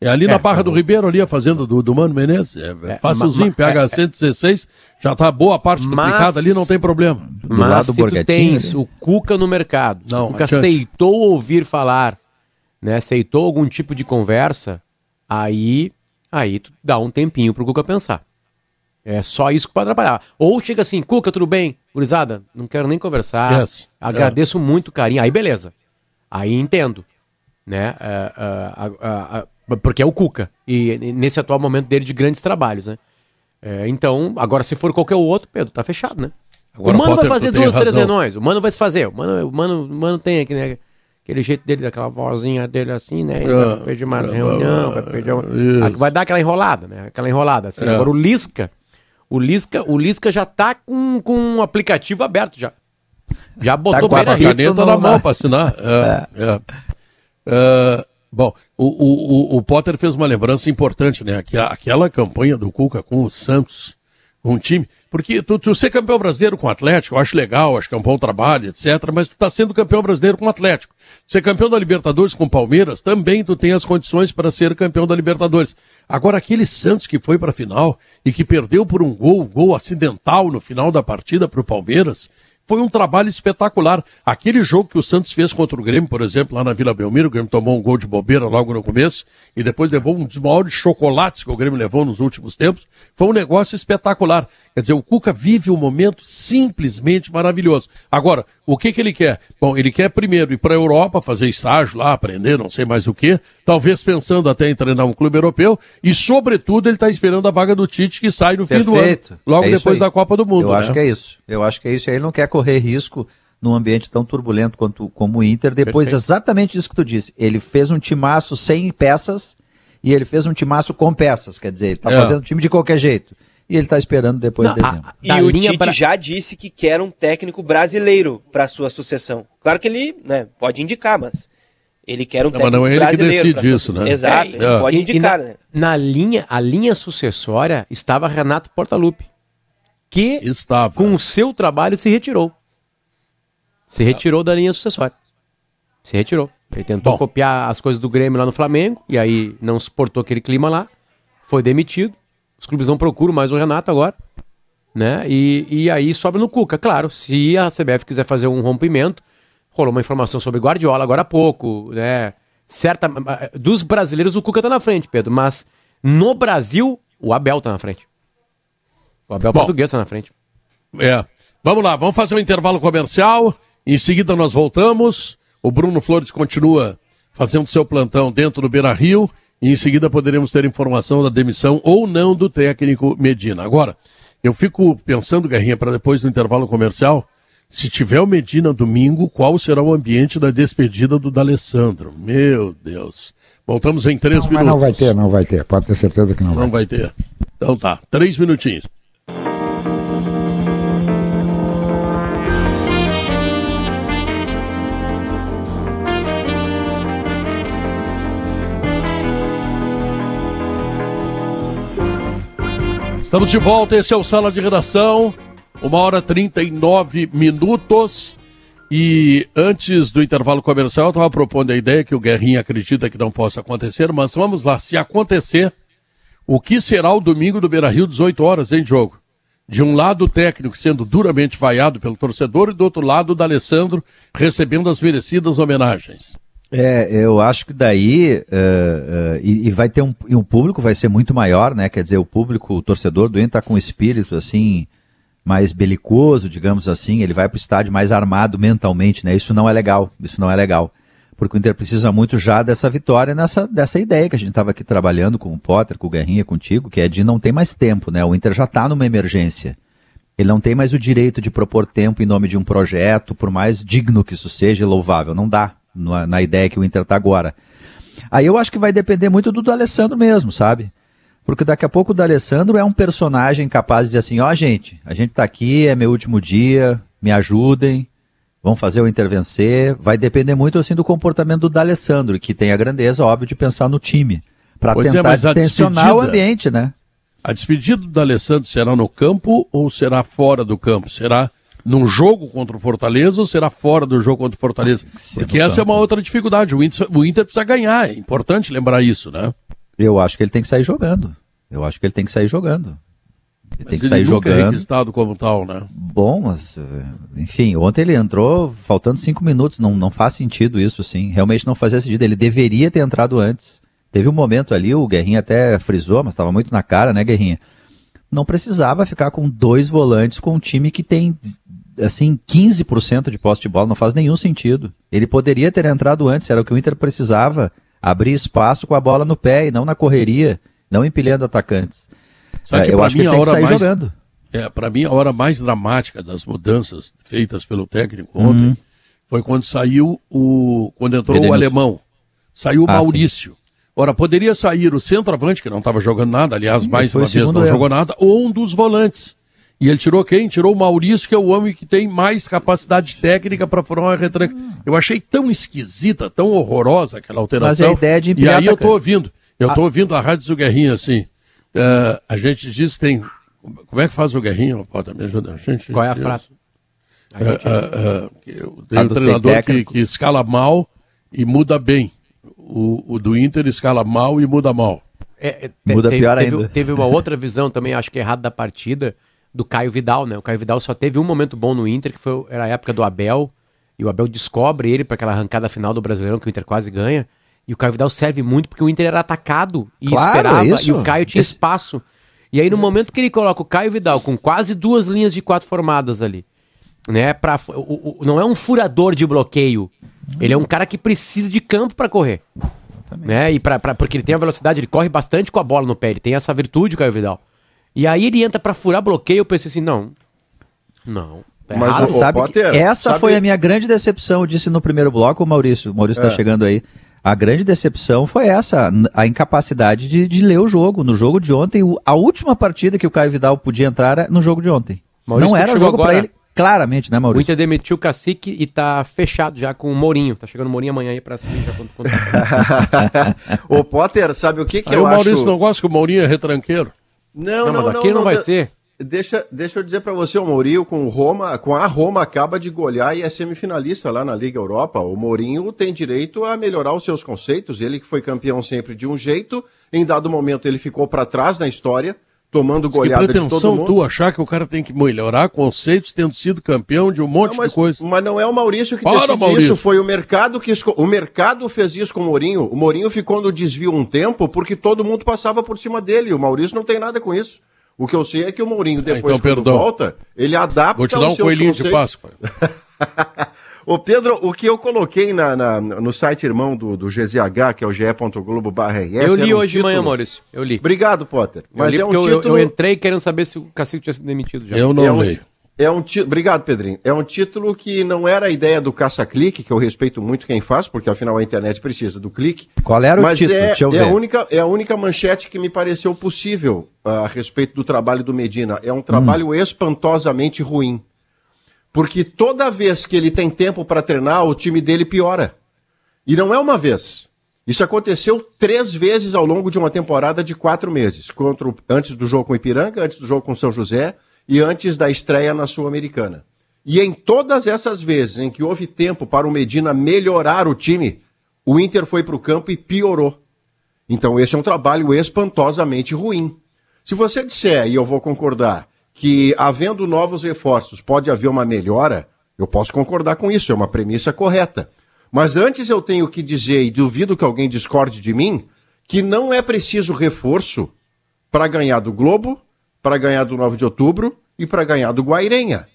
É ali é, na Barra tá do Ribeiro, ali a fazenda do, do Mano Menezes. É, é, é facilzinho, pega é, 116, já tá boa a parte duplicada ali, não tem problema. Do mas lado se tu tens o Cuca no mercado, não, o Cuca adiante. aceitou ouvir falar, né, aceitou algum tipo de conversa, aí, aí tu dá um tempinho pro Cuca pensar. É só isso que pode atrapalhar. Ou chega assim, Cuca, tudo bem? Gurizada, não quero nem conversar. Esquece. Agradeço é. muito o carinho. Aí beleza. Aí entendo. Né? Uh, uh, uh, porque é o Cuca. E nesse atual momento dele de grandes trabalhos, né? É, então, agora se for qualquer outro, Pedro, tá fechado, né? Agora, o Mano Potter, vai fazer duas, três reuniões. O Mano vai se fazer. O Mano, o Mano, o Mano tem aqui, né? aquele jeito dele, daquela vozinha dele assim, né? Ele vai perder mais reunião, vai perder uma... Vai dar aquela enrolada, né? Aquela enrolada. Assim. É. Agora o Lisca, o Lisca, o Lisca já tá com, com um aplicativo aberto já. Já botou tá com a caneta na mão para assinar. É, é. é. Bom, o, o, o, Potter fez uma lembrança importante, né? Aquela campanha do Cuca com o Santos, com o time. Porque tu, tu ser campeão brasileiro com o Atlético, eu acho legal, acho que é um bom trabalho, etc. Mas tu tá sendo campeão brasileiro com o Atlético. Ser campeão da Libertadores com o Palmeiras, também tu tem as condições para ser campeão da Libertadores. Agora, aquele Santos que foi para a final e que perdeu por um gol, um gol acidental no final da partida para o Palmeiras, foi um trabalho espetacular. Aquele jogo que o Santos fez contra o Grêmio, por exemplo, lá na Vila Belmiro, o Grêmio tomou um gol de bobeira logo no começo e depois levou um dos maiores chocolates que o Grêmio levou nos últimos tempos. Foi um negócio espetacular. Quer dizer, o Cuca vive um momento simplesmente maravilhoso. Agora, o que, que ele quer? Bom, ele quer primeiro ir para a Europa, fazer estágio lá, aprender, não sei mais o que, talvez pensando até em treinar um clube europeu, e sobretudo ele está esperando a vaga do Tite que sai no Perfeito. fim do ano, logo é depois da Copa do Mundo. Eu né? acho que é isso. Eu acho que é isso. E ele não quer correr risco num ambiente tão turbulento quanto como o Inter, depois Perfeito. exatamente isso que tu disse. Ele fez um timaço sem peças e ele fez um timaço com peças, quer dizer, ele está é. fazendo time de qualquer jeito e ele está esperando depois Não, de dezembro. A, a e o Tite pra... já disse que quer um técnico brasileiro para sua sucessão. Claro que ele né, pode indicar, mas ele quer um não, técnico brasileiro. Mas não é ele que decide isso, né? Exato, é, pode indicar. na, né? na, linha, a linha sucessória estava Renato Portaluppi, que estava. com o seu trabalho se retirou. Se retirou da linha sucessória. Se retirou. Ele tentou Bom. copiar as coisas do Grêmio lá no Flamengo, e aí não suportou aquele clima lá, foi demitido, os clubes não procuram mais o Renato agora. Né? E, e aí sobe no Cuca. Claro, se a CBF quiser fazer um rompimento, rolou uma informação sobre Guardiola agora há pouco, né? Certa, dos brasileiros o Cuca tá na frente, Pedro, mas no Brasil o Abel tá na frente. O Abel Bom, português tá na frente. É. Vamos lá, vamos fazer um intervalo comercial. Em seguida nós voltamos. O Bruno Flores continua fazendo seu plantão dentro do Beira Rio e em seguida poderemos ter informação da demissão ou não do técnico Medina. Agora, eu fico pensando, Guerrinha, para depois do intervalo comercial, se tiver o Medina domingo, qual será o ambiente da despedida do D'Alessandro? Meu Deus. Voltamos em três não, minutos. Mas não vai ter, não vai ter. Pode ter certeza que não, não vai. Não vai ter. Então tá, três minutinhos. Estamos de volta, esse é o Sala de Redação, uma hora 39 minutos. E antes do intervalo comercial, eu estava propondo a ideia que o Guerrinha acredita que não possa acontecer, mas vamos lá, se acontecer, o que será o domingo do Beira Rio, 18 horas, em jogo? De um lado o técnico sendo duramente vaiado pelo torcedor e do outro lado o D'Alessandro recebendo as merecidas homenagens. É, eu acho que daí uh, uh, e, e, vai ter um, e um público vai ser muito maior, né? Quer dizer, o público, o torcedor do Inter tá com um espírito assim mais belicoso, digamos assim. Ele vai para o estádio mais armado mentalmente, né? Isso não é legal. Isso não é legal, porque o Inter precisa muito já dessa vitória, nessa dessa ideia que a gente estava aqui trabalhando com o Potter, com o Guerrinha, contigo, que é de não ter mais tempo, né? O Inter já está numa emergência. Ele não tem mais o direito de propor tempo em nome de um projeto, por mais digno que isso seja, louvável. Não dá na, na ideia que o Inter está agora. Aí eu acho que vai depender muito do D'Alessandro mesmo, sabe? Porque daqui a pouco o D'Alessandro é um personagem capaz de dizer assim, ó oh, gente, a gente está aqui, é meu último dia, me ajudem, vamos fazer o Inter vencer. Vai depender muito assim do comportamento do D'Alessandro, que tem a grandeza, óbvio, de pensar no time. Para é, tentar a tensionar o ambiente, né? A despedida do D'Alessandro será no campo ou será fora do campo? Será num jogo contra o Fortaleza ou será fora do jogo contra o Fortaleza? Porque no essa é uma outra dificuldade. O Inter, o Inter precisa ganhar. É importante lembrar isso, né? Eu acho que ele tem que sair jogando. Eu acho que ele tem que sair jogando. Ele tem Mas que ele sair nunca é jogando. requisitado como tal, né? Bom, mas, eh, enfim, ontem ele entrou faltando cinco minutos. Não, não faz sentido isso, assim. Realmente não fazia sentido. Ele deveria ter entrado antes. Teve um momento ali, o Guerrinha até frisou, mas estava muito na cara, né, Guerrinha? Não precisava ficar com dois volantes com um time que tem, assim, 15% de posse de bola. Não faz nenhum sentido. Ele poderia ter entrado antes, era o que o Inter precisava. Abrir espaço com a bola no pé e não na correria, não empilhando atacantes. Sabe que É, eu acho que ele a tem que hora sair mais- jogando. É, para mim, a hora mais dramática das mudanças feitas pelo técnico ontem foi quando saiu o. quando entrou o Edenilson. alemão. Saiu o Ah, Maurício. Ora, poderia sair o centroavante, que não estava jogando nada, aliás, Sim, mais uma o vez não erro. jogou nada, ou um dos volantes. E ele tirou quem? Tirou o Maurício, que é o homem que tem mais capacidade técnica para formar uma retranca. Eu achei tão esquisita, tão horrorosa aquela alteração. Mas é a ideia de E aí eu tô ouvindo. Eu tô ouvindo a Rádio do Guerrinho assim. eh, a gente diz que tem. Como é que faz o Guerrinho? Pode me ajudar. A gente, Qual é a frase? Que eu- tem um do treinador que, que escala mal e muda bem. O, o do Inter escala mal e muda mal. É, é, Muda teve, pior teve, ainda. teve uma outra visão também, acho que errada da partida, do Caio Vidal, né? O Caio Vidal só teve um momento bom no Inter, que foi, era a época do Abel, e o Abel descobre ele para aquela arrancada final do Brasileirão, que o Inter quase ganha. E o Caio Vidal serve muito porque o Inter era atacado e Claro, esperava, é isso. e o Caio tinha Esse- espaço. E aí, no momento que ele coloca o Caio Vidal com quase duas linhas de quatro formadas ali, né? Pra, o, o- não é um furador de bloqueio. Ele é um cara que precisa de campo para correr. Né? E pra, pra- porque ele tem a velocidade, ele corre bastante com a bola no pé, ele tem essa virtude, o Caio Vidal. E aí ele entra pra furar bloqueio, eu pensei assim, não. Não. tá Mas errado. O- sabe que Potter, essa sabe- foi a minha grande decepção, eu disse no primeiro bloco, o Maurício, o Maurício está É. chegando aí. A grande decepção foi essa, a incapacidade de, de ler o jogo. No jogo de ontem, o- a última partida que o Caio Vidal podia entrar era no jogo de ontem. Maurício, Não era chegou jogo para ele, claramente, né, O Maurício? Inter demitiu o Cacique e tá fechado já com o Mourinho. Tá chegando o Mourinho amanhã aí pra assumir já quando, quando... o Potter, sabe o que, que Aí eu o Maurício acho? não gosta que o Mourinho é retranqueiro. Não, Não, mas aqui não vai de- ser. Deixa, deixa eu dizer pra você, o Mourinho com o Roma, com a Roma acaba de golear e é semifinalista lá na Liga Europa. O Mourinho tem direito a melhorar os seus conceitos. Ele que foi campeão sempre de um jeito, em dado momento ele ficou pra trás na história, tomando Que goleada de todo pretensão mundo. tu achar que o cara tem que melhorar conceitos tendo sido campeão de um monte Não, mas, de coisa. mas não é o Maurício que Para, decide Maurício. isso, foi o mercado que o mercado fez isso com o Mourinho. O Mourinho ficou no desvio um tempo porque todo mundo passava por cima dele. O Maurício não tem nada com isso. O que eu sei é que o Mourinho depois então, quando perdão. volta, ele adapta Vou te dar um coelhinho de conceitos. Páscoa. Ô Pedro, o que eu coloquei na, na- no site irmão do, do GZH, que é o ge.globo Eu li um hoje de manhã, título- Maurício. Eu li. Obrigado, Potter. Eu Mas li é um porque eu- eu, título... eu entrei querendo saber se o Cacique tinha sido demitido já. Eu não é um, leio. É um ti... Obrigado, Pedrinho. É um título que não era a ideia do caça-clique, que eu respeito muito quem faz, porque afinal a internet precisa do clique. Qual era o Mas título? é, Deixa eu é a única, é a única manchete que me pareceu possível ah, a respeito do trabalho do Medina. É um trabalho espantosamente ruim. Porque toda vez que ele tem tempo para treinar, o time dele piora. E não é uma vez. Isso aconteceu três vezes ao longo de uma temporada de quatro meses. Contra o- antes do jogo com o Ipiranga, antes do jogo com o São José e antes da estreia na Sul-Americana. E em todas essas vezes em que houve tempo para o Medina melhorar o time, o Inter foi para o campo e piorou. Então esse é um trabalho espantosamente ruim. Se você disser, e eu vou concordar, que havendo novos reforços pode haver uma melhora, eu posso concordar com isso, é uma premissa correta. Mas antes eu tenho que dizer, e duvido que alguém discorde de mim, que não é preciso reforço para ganhar do Globo, para ganhar do 9 de outubro e para ganhar do Guairenha.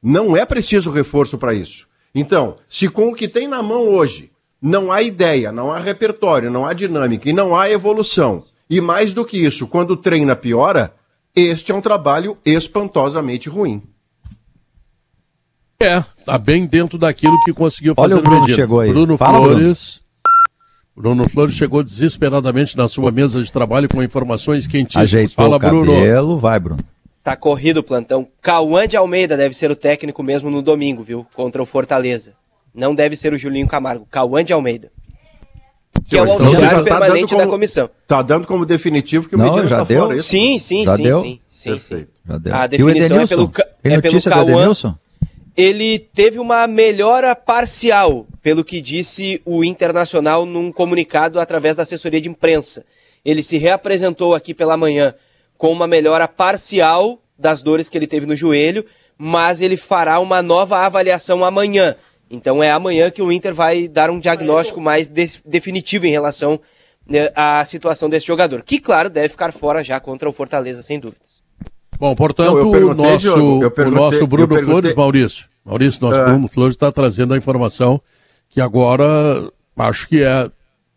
Não é preciso reforço para isso. Então, se com o que tem na mão hoje não há ideia, não há repertório, não há dinâmica e não há evolução, e mais do que isso, quando treina piora, este é um trabalho espantosamente ruim. É, tá bem dentro daquilo que conseguiu Olha fazer o Bruno chegou aí. Bruno Fala, Flores. Bruno. Flores chegou desesperadamente na sua mesa de trabalho com informações quentíssimas. Ajeitou Fala, o cabelo, Bruno. vai, Bruno. Tá corrido o plantão. Cauã de Almeida deve ser o técnico mesmo no domingo, viu? Contra o Fortaleza. Não deve ser o Julinho Camargo. Cauã de Almeida. Que é o então auxiliar tá permanente dando como- da comissão. Tá dando como definitivo que o Medina já tá deu. fora. é isso? Sim, sim, Já sim, deu? sim, sim. Já deu. A e o definição é pelo, é pelo Cauã. Ele teve uma melhora parcial, pelo que disse o Internacional num comunicado através da assessoria de imprensa. Ele se reapresentou aqui pela manhã com uma melhora parcial das dores que ele teve no joelho, mas ele fará uma nova avaliação amanhã. Então é amanhã que o Inter vai dar um diagnóstico mais des- definitivo em relação né, à situação desse jogador, que claro deve ficar fora já contra o Fortaleza sem dúvidas. Bom, portanto, Não, o nosso, o nosso Bruno Flores, Maurício. Maurício, nosso Ah. Bruno Flores está trazendo a informação que agora acho que é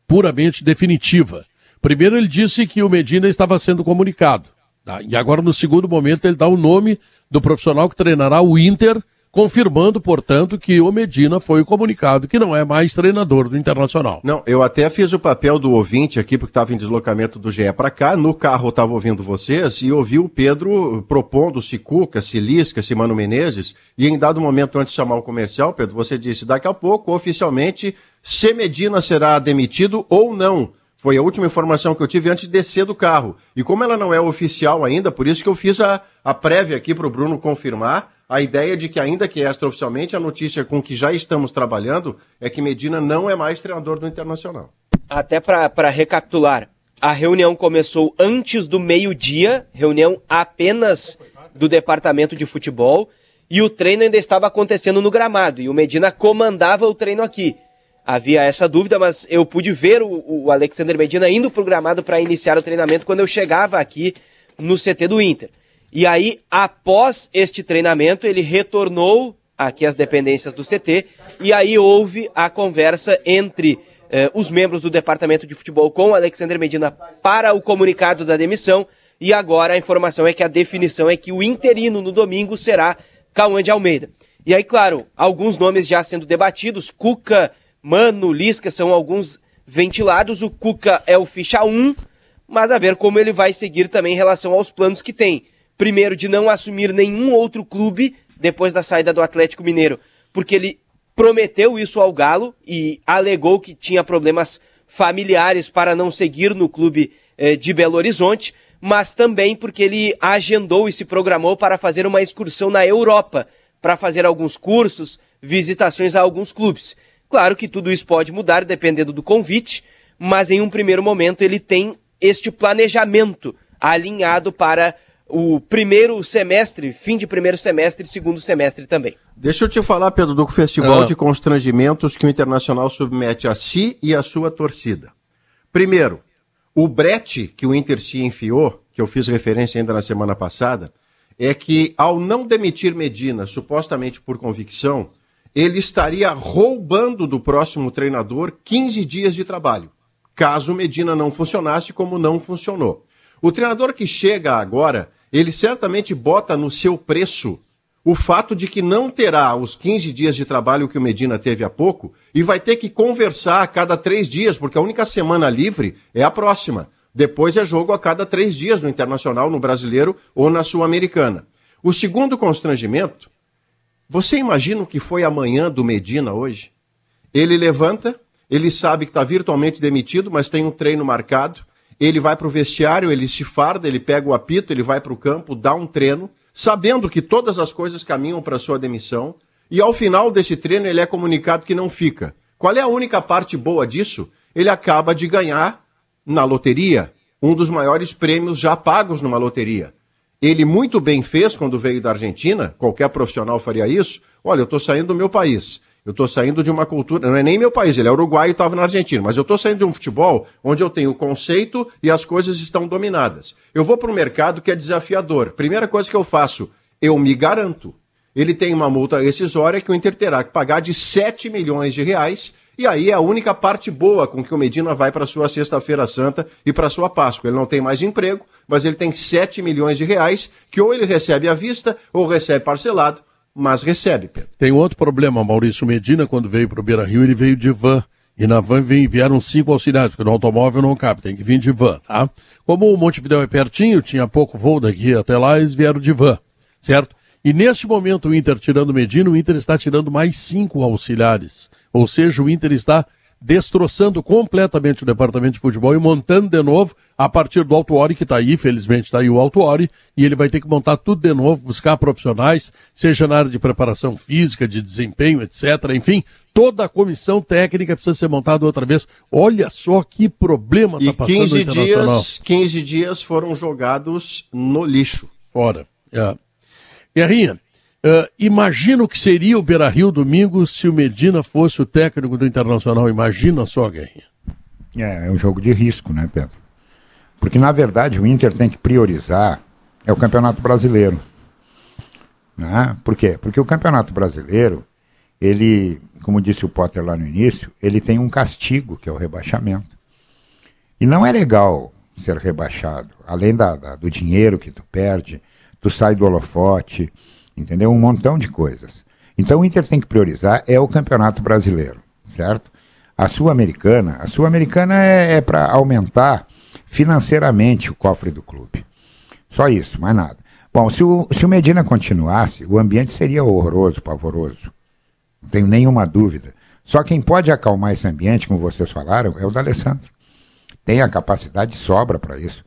puramente definitiva. Primeiro ele disse que o Medina estava sendo comunicado. tá? E agora, no segundo momento, ele dá o nome do profissional que treinará o Inter, confirmando, portanto, que o Medina foi comunicado que não é mais treinador do Internacional. Não, eu até fiz o papel do ouvinte aqui, porque estava em deslocamento do GE para cá. No carro estava ouvindo vocês e ouvi o Pedro propondo se Cuca, se Lisca, se Mano Menezes. E em dado momento, antes de chamar o comercial, Pedro, você disse: daqui a pouco, oficialmente, se Medina será demitido ou não. Foi a última informação que eu tive antes de descer do carro. E como ela não é oficial ainda, por isso que eu fiz a, a prévia aqui para o Bruno confirmar a ideia de que, ainda que extraoficialmente, a notícia com que já estamos trabalhando é que Medina não é mais treinador do Internacional. Até para recapitular, a reunião começou antes do meio-dia, reunião apenas do departamento de futebol, e o treino ainda estava acontecendo no gramado, e o Medina comandava o treino aqui. Havia essa dúvida, mas eu pude ver o, o Alexander Medina indo para o gramado para iniciar o treinamento quando eu chegava aqui no CT do Inter. E aí, após este treinamento, ele retornou aqui às dependências do CT, e aí houve a conversa entre eh, os membros do departamento de futebol com o Alexander Medina para o comunicado da demissão, e agora a informação é que a definição é que o interino no domingo será Cauã de Almeida. E aí, claro, alguns nomes já sendo debatidos, Cuca, Mano, Lisca são alguns ventilados, o Cuca é o ficha 1, mas a ver como ele vai seguir também em relação aos planos que tem. Primeiro, de não assumir nenhum outro clube depois da saída do Atlético Mineiro, porque ele prometeu isso ao Galo e alegou que tinha problemas familiares para não seguir no clube eh, de Belo Horizonte, mas também porque ele agendou e se programou para fazer uma excursão na Europa, para fazer alguns cursos, visitações a alguns clubes. Claro que tudo isso pode mudar dependendo do convite, mas em um primeiro momento ele tem este planejamento alinhado para o primeiro semestre, fim de primeiro semestre e segundo semestre também. Deixa eu te falar, Pedro, do festival Ah. de constrangimentos que o Internacional submete a si e a sua torcida. Primeiro, o brete que o Inter se enfiou, que eu fiz referência ainda na semana passada, é que ao não demitir Medina, supostamente por convicção, ele estaria roubando do próximo treinador 15 dias de trabalho, caso Medina não funcionasse como não funcionou. O treinador que chega agora, ele certamente bota no seu preço o fato de que não terá os 15 dias de trabalho que o Medina teve há pouco e vai ter que conversar a cada três dias, porque a única semana livre é a próxima. Depois é jogo a cada três dias no Internacional, no Brasileiro ou na Sul-Americana. O segundo constrangimento, você imagina o que foi amanhã do Medina hoje? Ele levanta, ele sabe que está virtualmente demitido, mas tem um treino marcado. Ele vai para o vestiário, ele se farda, ele pega o apito, ele vai para o campo, dá um treino, sabendo que todas as coisas caminham para sua demissão. E ao final desse treino ele é comunicado que não fica. Qual é a única parte boa disso? Ele acaba de ganhar na loteria um dos maiores prêmios já pagos numa loteria. Ele muito bem fez quando veio da Argentina, qualquer profissional faria isso. Olha, eu estou saindo do meu país. Eu estou saindo de uma cultura, não é nem meu país, ele é uruguaio e estava na Argentina, mas eu estou saindo de um futebol onde eu tenho o conceito e as coisas estão dominadas. Eu vou para um mercado que é desafiador. Primeira coisa que eu faço, eu me garanto. Ele tem uma multa rescisória que o Inter terá que pagar de 7 milhões de reais, e aí é a única parte boa com que o Medina vai para sua Sexta-feira Santa e para sua Páscoa. Ele não tem mais emprego, mas ele tem 7 milhões de reais que ou ele recebe à vista ou recebe parcelado mas recebe, Pedro. Tem outro problema, Maurício Medina, quando veio para o Beira Rio, ele veio de van. E na van vieram cinco auxiliares, porque no automóvel não cabe, tem que vir de van, tá? Como o Montevidéu é pertinho, tinha pouco voo daqui até lá, eles vieram de van, certo? E neste momento o Inter tirando Medina, o Inter está tirando mais cinco auxiliares. Ou seja, o Inter está destroçando completamente o departamento de futebol e montando de novo a partir do Autuori, que está aí, felizmente está aí o Autuori, e ele vai ter que montar tudo de novo, buscar profissionais, seja na área de preparação física, de desempenho, etc. Enfim, toda a comissão técnica precisa ser montada outra vez. Olha só que problema está passando 15 no dias, 15 dias foram jogados no lixo. Fora. É. Guerrinha, Uh, imagina o que seria o Beira Rio domingo se o Medina fosse o técnico do Internacional. Imagina só, Guerrinha. É, é um jogo de risco, né, Pedro? Porque, na verdade, o Inter tem que priorizar é o Campeonato Brasileiro. Né? Por quê? Porque o Campeonato Brasileiro, ele, como disse o Potter lá no início, ele tem um castigo, que é o rebaixamento. E não é legal ser rebaixado. Além da, da do dinheiro que tu perde, tu sai do holofote, entendeu? Um montão de coisas. Então o Inter tem que priorizar é o Campeonato Brasileiro, certo? A Sul-Americana, a Sul-Americana é, é para aumentar financeiramente o cofre do clube. Só isso, mais nada. Bom, se o, se o Medina continuasse, o ambiente seria horroroso, pavoroso. Não tenho nenhuma dúvida. Só quem pode acalmar esse ambiente, como vocês falaram, é o D'Alessandro. Tem a capacidade de sobra para isso.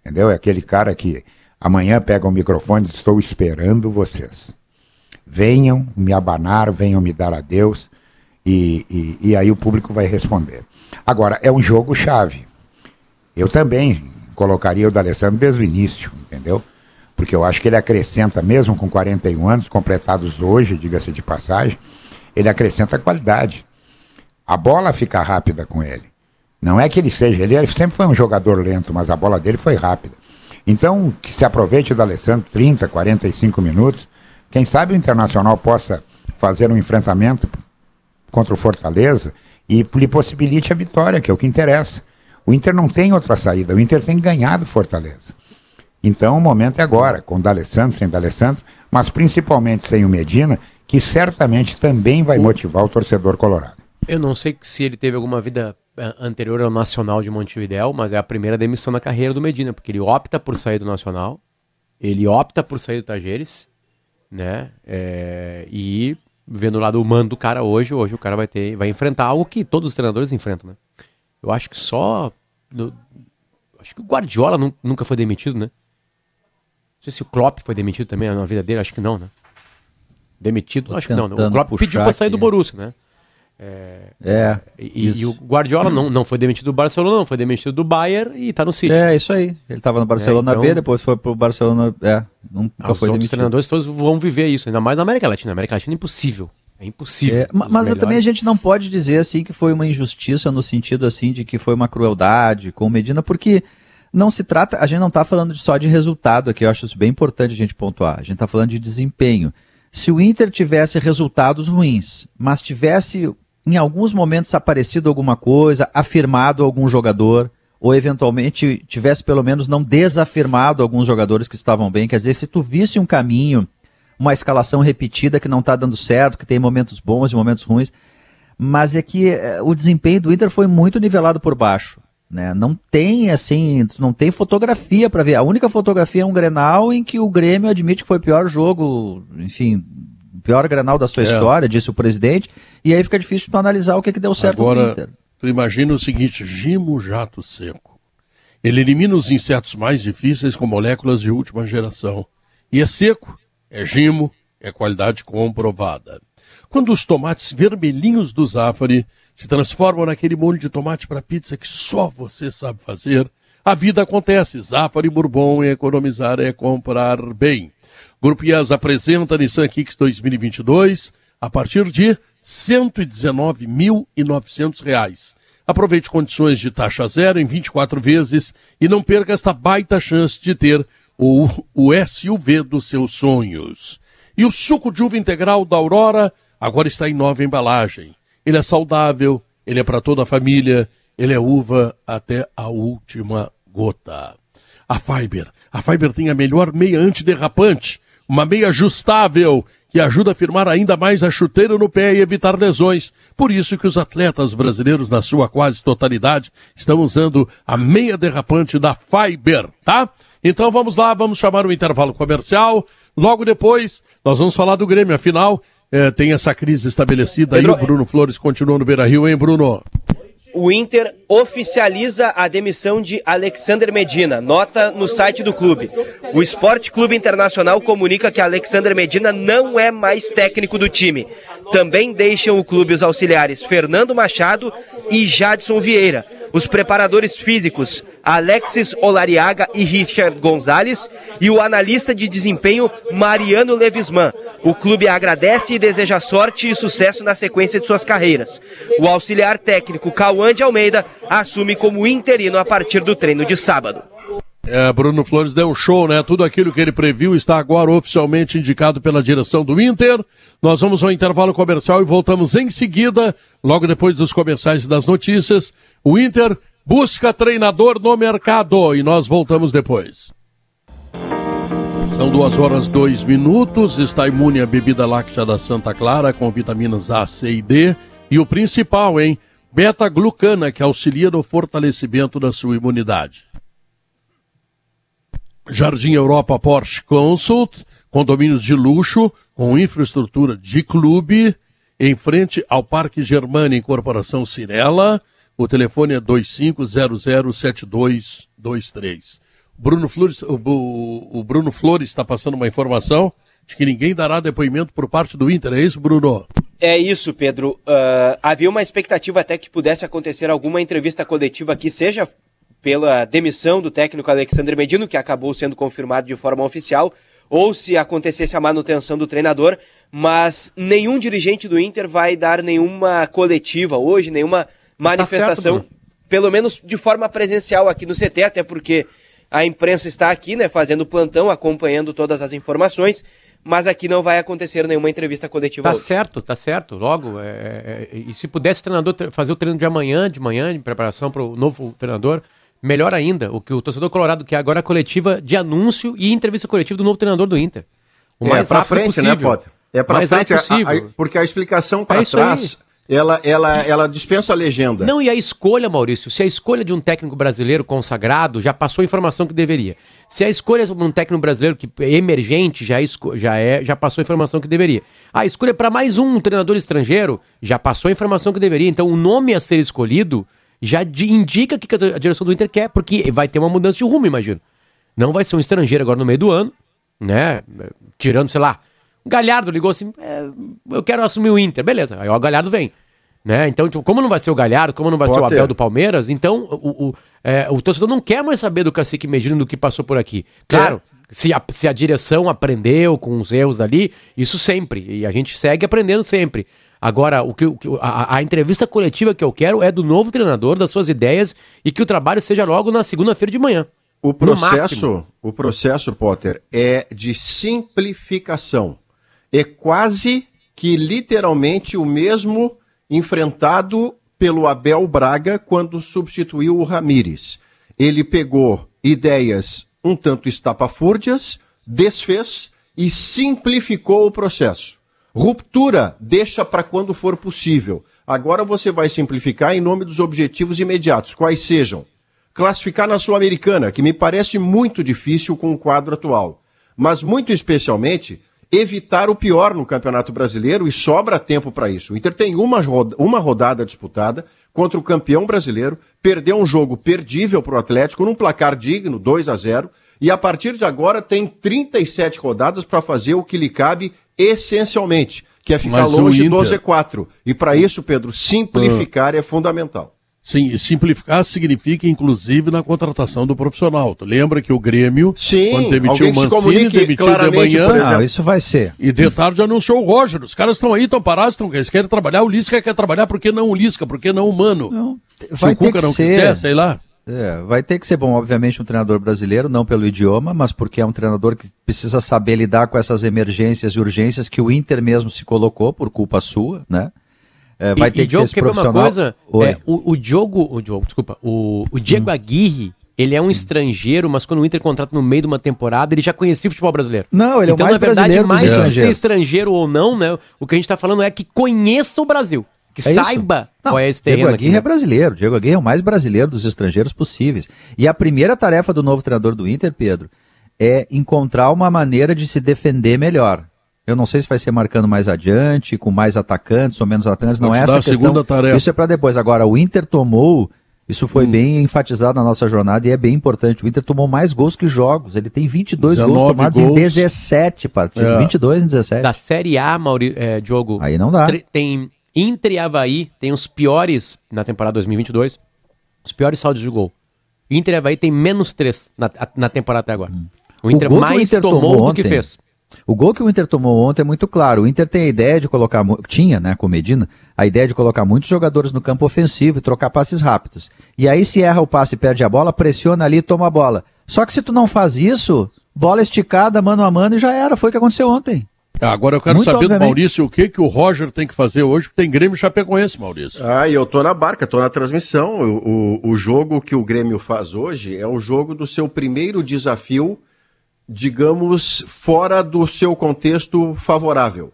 Entendeu? É aquele cara que Amanhã pega o microfone estou esperando vocês. Venham me abanar, venham me dar adeus e, e, e aí o público vai responder. Agora, é um jogo chave. Eu também colocaria o D'Alessandro desde o início, entendeu? Porque eu acho que ele acrescenta, mesmo com 41 anos, completados hoje, diga-se de passagem, ele acrescenta qualidade. A bola fica rápida com ele. Não é que ele seja, ele sempre foi um jogador lento, mas a bola dele foi rápida. Então, que se aproveite do Alessandro 30, 45 minutos. Quem sabe o Internacional possa fazer um enfrentamento contra o Fortaleza e lhe possibilite a vitória, que é o que interessa. O Inter não tem outra saída, o Inter tem ganhado Fortaleza. Então o momento é agora, com o D'Alessandro, sem D'Alessandro, mas principalmente sem o Medina, que certamente também vai motivar o torcedor colorado. Eu não sei se ele teve alguma vida anterior ao Nacional de Montevidéu, mas é a primeira demissão na carreira do Medina, porque ele opta por sair do Nacional, ele opta por sair do Tajeres, né? É, e vendo o lado humano do cara hoje, hoje o cara vai ter, vai enfrentar algo que todos os treinadores enfrentam, né? Eu acho que só, no, acho que o Guardiola nunca foi demitido, né? Não sei se o Klopp foi demitido também na vida dele, acho que não, né? Demitido, Tô acho que não. Né? O Klopp pediu para sair do Borussia, né? É. é e, e, o Guardiola não, não foi demitido do Barcelona, não, foi demitido do Bayern e tá no City. É, isso aí. Ele tava no Barcelona é, então... B, depois foi pro Barcelona. É, nunca ah, foi demitido. Os treinadores todos vão viver isso, ainda mais na América Latina. Na América Latina é impossível. É impossível. É, mas também a gente não pode dizer assim que foi uma injustiça no sentido assim de que foi uma crueldade com o Medina, porque não se trata, a gente não está falando só de resultado aqui, eu acho isso bem importante a gente pontuar. A gente está falando de desempenho. Se o Inter tivesse resultados ruins, mas tivesse em alguns momentos aparecido alguma coisa, afirmado algum jogador, ou eventualmente tivesse pelo menos não desafirmado alguns jogadores que estavam bem. Quer dizer, se tu visse um caminho, uma escalação repetida que não está dando certo, que tem momentos bons e momentos ruins, mas é que é, o desempenho do Inter foi muito nivelado por baixo. Né? Não tem assim, não tem fotografia para ver. A única fotografia é um Grenal em que o Grêmio admite que foi o pior jogo, enfim, pior Grenal da sua é. história, disse o presidente, e aí fica difícil tu analisar o que, que deu certo Agora, no Inter. Tu imagina o seguinte, Gimo Jato Seco. Ele elimina os insetos mais difíceis com moléculas de última geração. E é seco, é gimo, é qualidade comprovada. Quando os tomates vermelhinhos do Zafari se transformam naquele molho de tomate para pizza que só você sabe fazer, a vida acontece. Zafari Bourbon é economizar, é comprar bem. Grupo IAS apresenta Nissan Kicks 2022 a partir de R$ 119.900. Aproveite condições de taxa zero em 24 vezes e não perca esta baita chance de ter o, o SUV dos seus sonhos. E o suco de uva integral da Aurora agora está em nova embalagem. Ele é saudável, ele é para toda a família, ele é uva até a última gota. A Fiber, a Fiber tem a melhor meia antiderrapante uma meia ajustável que ajuda a firmar ainda mais a chuteira no pé e evitar lesões. Por isso que os atletas brasileiros, na sua quase totalidade, estão usando a meia derrapante da Fiber, tá? Então vamos lá, vamos chamar o intervalo comercial. Logo depois, nós vamos falar do Grêmio. Afinal, eh, tem essa crise estabelecida aí. O Bruno Flores continua no Beira Rio, hein, Bruno? O Inter oficializa a demissão de Alexander Medina. Nota no site do clube. O Esporte Clube Internacional comunica que Alexander Medina não é mais técnico do time. Também deixam o clube os auxiliares Fernando Machado e Jadson Vieira. Os preparadores físicos Alexis Olariaga e Richard Gonzalez e o analista de desempenho Mariano Levisman. O clube agradece e deseja sorte e sucesso na sequência de suas carreiras. O auxiliar técnico Cauã de Almeida assume como interino a partir do treino de sábado. É, Bruno Flores deu um show, né? Tudo aquilo que ele previu está agora oficialmente indicado pela direção do Inter. Nós vamos ao intervalo comercial e voltamos em seguida, logo depois dos comerciais e das notícias. O Inter busca treinador no mercado e nós voltamos depois. São duas horas dois minutos. Está imune a bebida láctea da Santa Clara com vitaminas A, C e D. E o principal, hein? Beta-glucana, que auxilia no fortalecimento da sua imunidade. Jardim Europa Porsche Consult, condomínios de luxo com infraestrutura de clube, em frente ao Parque Germânia Incorporação Cirela. O telefone é 25007223. Bruno Flores, o, o, Bruno Flores está passando uma informação de que ninguém dará depoimento por parte do Inter. É isso, Bruno? É isso, Pedro. Uh, havia uma expectativa até que pudesse acontecer alguma entrevista coletiva aqui, seja pela demissão do técnico Alexandre Medino, que acabou sendo confirmado de forma oficial, ou se acontecesse a manutenção do treinador, mas nenhum dirigente do Inter vai dar nenhuma coletiva hoje, nenhuma manifestação, tá certo, pelo menos de forma presencial aqui no CT, até porque a imprensa está aqui, né, fazendo plantão, acompanhando todas as informações, mas aqui não vai acontecer nenhuma entrevista coletiva. Tá hoje. certo, tá certo. Logo, é, é, é e se pudesse o treinador fazer o treino de amanhã, de manhã, de preparação para o novo treinador, melhor ainda. O que o torcedor colorado quer agora é a coletiva de anúncio e entrevista coletiva do novo treinador do Inter. O mais é para frente, né, possível. né, Potter? É para frente, a, a, porque a explicação para é trás ela, ela, ela dispensa a legenda. Não, e a escolha, Maurício, se a escolha de um técnico brasileiro consagrado já passou a informação que deveria. Se a escolha de um técnico brasileiro que é emergente já, já, é, já passou a informação que deveria. A escolha para mais um treinador estrangeiro já passou a informação que deveria. Então o nome a ser escolhido já indica que a direção do Inter quer, porque vai ter uma mudança de rumo, imagino. Não vai ser um estrangeiro agora no meio do ano, né? Tirando, sei lá, Galhardo ligou assim: é, eu quero assumir o Inter. Beleza, aí o Galhardo vem. Né? Então, tipo, como não vai ser o Galhardo, como não vai Pode ser o Abel ter. do Palmeiras, então o, o, é, o, torcedor não quer mais saber do cacique Medina do que passou por aqui. Claro, é. se, a, se a direção aprendeu com os erros dali, isso sempre. E a gente segue aprendendo sempre. Agora, o que, a, a, entrevista coletiva que eu quero é do novo treinador, das suas ideias e que o trabalho seja logo na segunda-feira de manhã. O processo, o processo, Potter, é de simplificação é quase que literalmente o mesmo enfrentado pelo Abel Braga quando substituiu o Ramires. Ele pegou ideias um tanto estapafúrdias, desfez e simplificou o processo. Ruptura deixa para quando for possível. Agora você vai simplificar em nome dos objetivos imediatos, quais sejam. Classificar na Sul-Americana, que me parece muito difícil com o quadro atual, mas muito especialmente evitar o pior no Campeonato Brasileiro e sobra tempo para isso. O Inter tem uma, uma rodada disputada contra o campeão brasileiro, perdeu um jogo perdível para o Atlético num placar digno, 2 a 0 e a partir de agora tem 37 rodadas para fazer o que lhe cabe essencialmente, que é ficar Mas longe do Z4. E para isso, Pedro, simplificar uh. é fundamental. Sim, simplificar significa, inclusive, na contratação do profissional. Tu lembra que o Grêmio, Sim, quando demitiu o Mancini, demitiu de manhã. Ah, isso vai ser. E de tarde anunciou o Roger. Os caras estão aí, estão parados, estão, eles querem trabalhar. O Lisca quer trabalhar, por que não o Lisca? Por que não o Mano? Não, vai Se o Cuca não ser. quiser, sei lá. É, vai ter que ser bom, obviamente, um treinador brasileiro, não pelo idioma, mas porque é um treinador que precisa saber lidar com essas emergências e urgências que o Inter mesmo se colocou por culpa sua, né? É, vai e, ter e que Diogo, ser esse profissional. Uma coisa, é, o, o Diogo, o Diogo, desculpa, o, o Diego hum. Aguirre ele é um estrangeiro, mas quando o Inter contrata no meio de uma temporada, ele já conhecia o futebol brasileiro. Não, ele é o então, mais na verdade, brasileiro mais do que ser estrangeiro ou não, né? O que a gente tá falando é que conheça o Brasil. Que É saiba Não, qual é esse Diego terreno Aguirre aqui. é né? brasileiro. Diego Aguirre é o mais brasileiro dos estrangeiros possíveis. E a primeira tarefa do novo treinador do Inter, Pedro, é encontrar uma maneira de se defender melhor. Eu não sei se vai ser marcando mais adiante, com mais atacantes ou menos atacantes, não é essa a questão. segunda tarefa. Isso é para depois. Agora, o Inter tomou, isso Hum. foi bem enfatizado na nossa jornada e é bem importante. O Inter tomou mais gols que jogos. Ele tem 22 gols 19 tomados em gols. 17 partidas. É. 22 em 17. Da Série A, Mauri, é, Diogo, Aí não dá. tem Inter e Havaí, tem os piores na temporada 2022, os piores saldos de gol. Inter e Havaí tem menos três na, na temporada até agora. O Inter o mais Inter tomou, tomou do que fez. O gol que o Inter tomou ontem é muito claro. O Inter tem a ideia de colocar, tinha, né, com o Medina, a ideia de colocar muitos jogadores no campo ofensivo e trocar passes rápidos. E aí se erra o passe e perde a bola, pressiona ali e toma a bola. Só que se tu não faz isso, bola esticada, mano a mano e já era. Foi o que aconteceu ontem. Ah, Agora eu quero Muito saber do obviamente. Maurício o que, que o Roger tem que fazer hoje, porque tem Grêmio Chapecoense, Maurício. Ah, e eu tô na barca, tô na transmissão. O, o, o jogo que o Grêmio faz hoje é o jogo do seu primeiro desafio, digamos, fora do seu contexto favorável.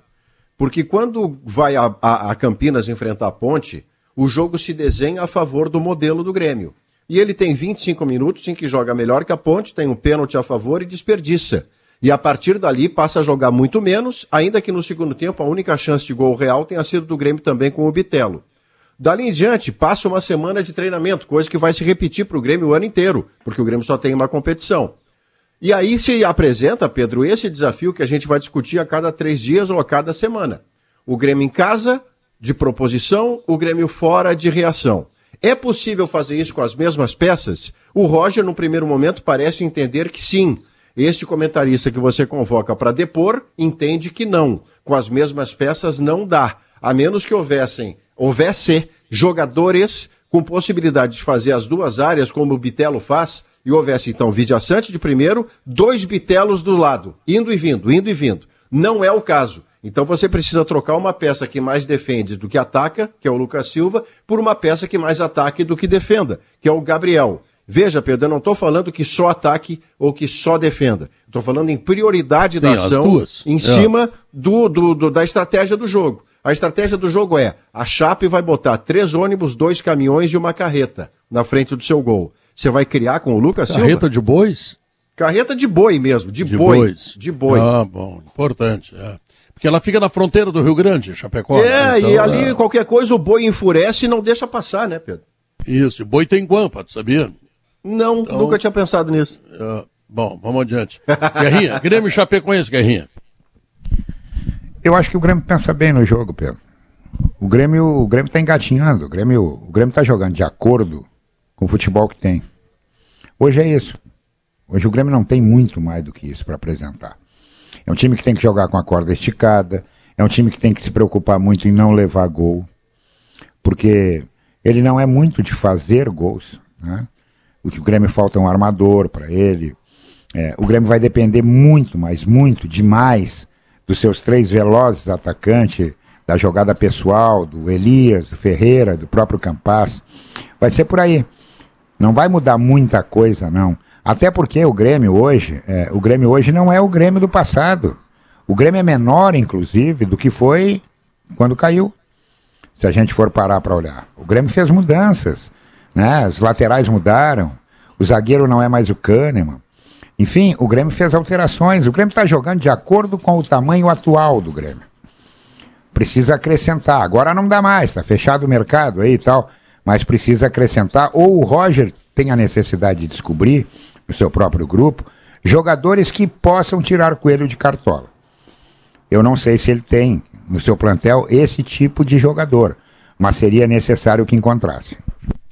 Porque quando vai a, a- a Campinas enfrentar a Ponte, o jogo se desenha a favor do modelo do Grêmio. E ele tem 25 minutos em que joga melhor que a Ponte, tem um pênalti a favor e desperdiça. E a partir dali passa a jogar muito menos, ainda que no segundo tempo a única chance de gol real tenha sido do Grêmio também com o Bitelo. Dali em diante, passa uma semana de treinamento, coisa que vai se repetir para o Grêmio o ano inteiro, porque o Grêmio só tem uma competição. E aí se apresenta, Pedro, esse desafio que a gente vai discutir a cada três dias ou a cada semana. O Grêmio em casa, de proposição, o Grêmio fora, de reação. É possível fazer isso com as mesmas peças? O Roger, no primeiro momento, parece entender que sim. Este comentarista que você convoca para depor entende que não. Com as mesmas peças não dá. A menos que houvessem, houvesse jogadores com possibilidade de fazer as duas áreas, como o Bitelo faz, e houvesse então Vidia Sante de primeiro, dois Bitelos do lado, indo e vindo, indo e vindo. Não é o caso. Então você precisa trocar uma peça que mais defende do que ataca, que é o Lucas Silva, por uma peça que mais ataque do que defenda, que é o Gabriel. Veja, Pedro, eu não estou falando que só ataque ou que só defenda. Estou falando em prioridade da Sim, as ação em É. cima do, do- do- da estratégia do jogo. A estratégia do jogo é: a Chape vai botar três ônibus, dois caminhões e uma carreta na frente do seu gol. Você vai criar com o Lucas Silva? Carreta de bois? Carreta de boi mesmo, de, De boi. bois. De boi. Ah, bom, importante. é. Porque ela fica na fronteira do Rio Grande, Chapecó. é, né? Então, e ali é, qualquer coisa o boi enfurece e não deixa passar, né, Pedro? Isso, boi tem guampa, tu sabia? Não, Então- nunca tinha pensado nisso. É, bom, vamos adiante. Guerrinha, Grêmio e Chapecoense, Guerrinha. Eu acho que o Grêmio pensa bem no jogo, Pedro. O Grêmio, o Grêmio tá engatinhando. O Grêmio, o Grêmio tá jogando de acordo com o futebol que tem. Hoje é isso. Hoje o Grêmio não tem muito mais do que isso para apresentar. É um time que tem que jogar com a corda esticada. É um time que tem que se preocupar muito em não levar gol. Porque ele não é muito de fazer gols. Né? O o Grêmio falta um armador para ele. É, o Grêmio vai depender muito, mas muito, demais, dos seus três velozes atacantes, da jogada pessoal, do Elias, do Ferreira, do próprio Campas. Vai ser por aí. Não vai mudar muita coisa, não. Até porque o Grêmio hoje, é, o Grêmio hoje não é o Grêmio do passado. O Grêmio é menor, inclusive, do que foi quando caiu. Se a gente for parar para olhar. O Grêmio fez mudanças, né? Os laterais mudaram, o zagueiro não é mais o Kahneman. Enfim, o Grêmio fez alterações. O Grêmio está jogando de acordo com o tamanho atual do Grêmio. Precisa acrescentar. Agora não dá mais, está fechado o mercado aí e tal. Mas precisa acrescentar. Ou o Roger tem a necessidade de descobrir, no seu próprio grupo, jogadores que possam tirar coelho de cartola. Eu não sei se ele tem no seu plantel esse tipo de jogador, mas seria necessário que encontrasse.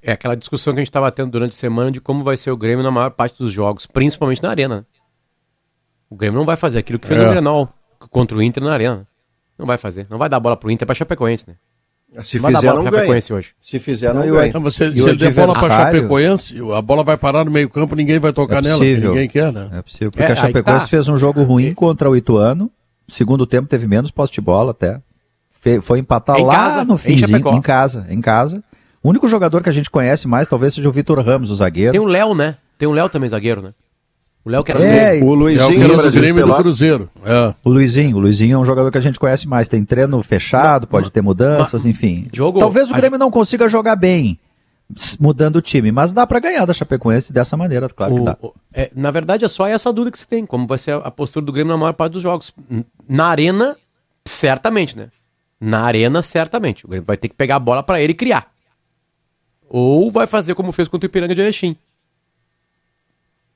É aquela discussão que a gente estava tendo durante a semana de como vai ser o Grêmio na maior parte dos jogos, principalmente na arena. né? O Grêmio não vai fazer aquilo que fez É. o Grenal contra o Inter na arena. Não vai fazer. Não vai dar bola pro Inter pra Chapecoense, né? Se Não vai dar fizer, bola não ganha. Chapecoense hoje. Se fizer, não Não, ganha. Não, mas se, ele der bola pra adversário- Chapecoense, a bola vai parar no meio campo, ninguém vai tocar É nela, ninguém quer, né? É possível, porque É, a Chapecoense tá. fez um jogo ruim contra o Ituano. Segundo tempo teve menos posse de bola até. Foi empatar Em lá casa, no em finzinho, Chapecó. em casa, em casa. O único jogador que a gente conhece mais talvez seja o Vitor Ramos, o zagueiro. Tem o Léo, né? Tem o Léo também, zagueiro, né? O Léo que era É, dele. O É o Luizinho que lembra do Grêmio e do? Cruzeiro. É. O Luizinho, o Luizinho é um jogador que a gente conhece mais, tem treino fechado, pode ter mudanças, enfim. Talvez o a- Grêmio não consiga jogar bem mudando o time, mas dá pra ganhar da Chapecoense dessa maneira, claro que O- dá. o- é, na verdade, é só essa dúvida que você tem, como vai ser a, postura do Grêmio na maior parte dos jogos. Na arena, certamente, né? Na arena, certamente. O Grêmio vai ter que pegar a bola pra ele e criar. Ou vai fazer como fez contra o Ipiranga de Erechim.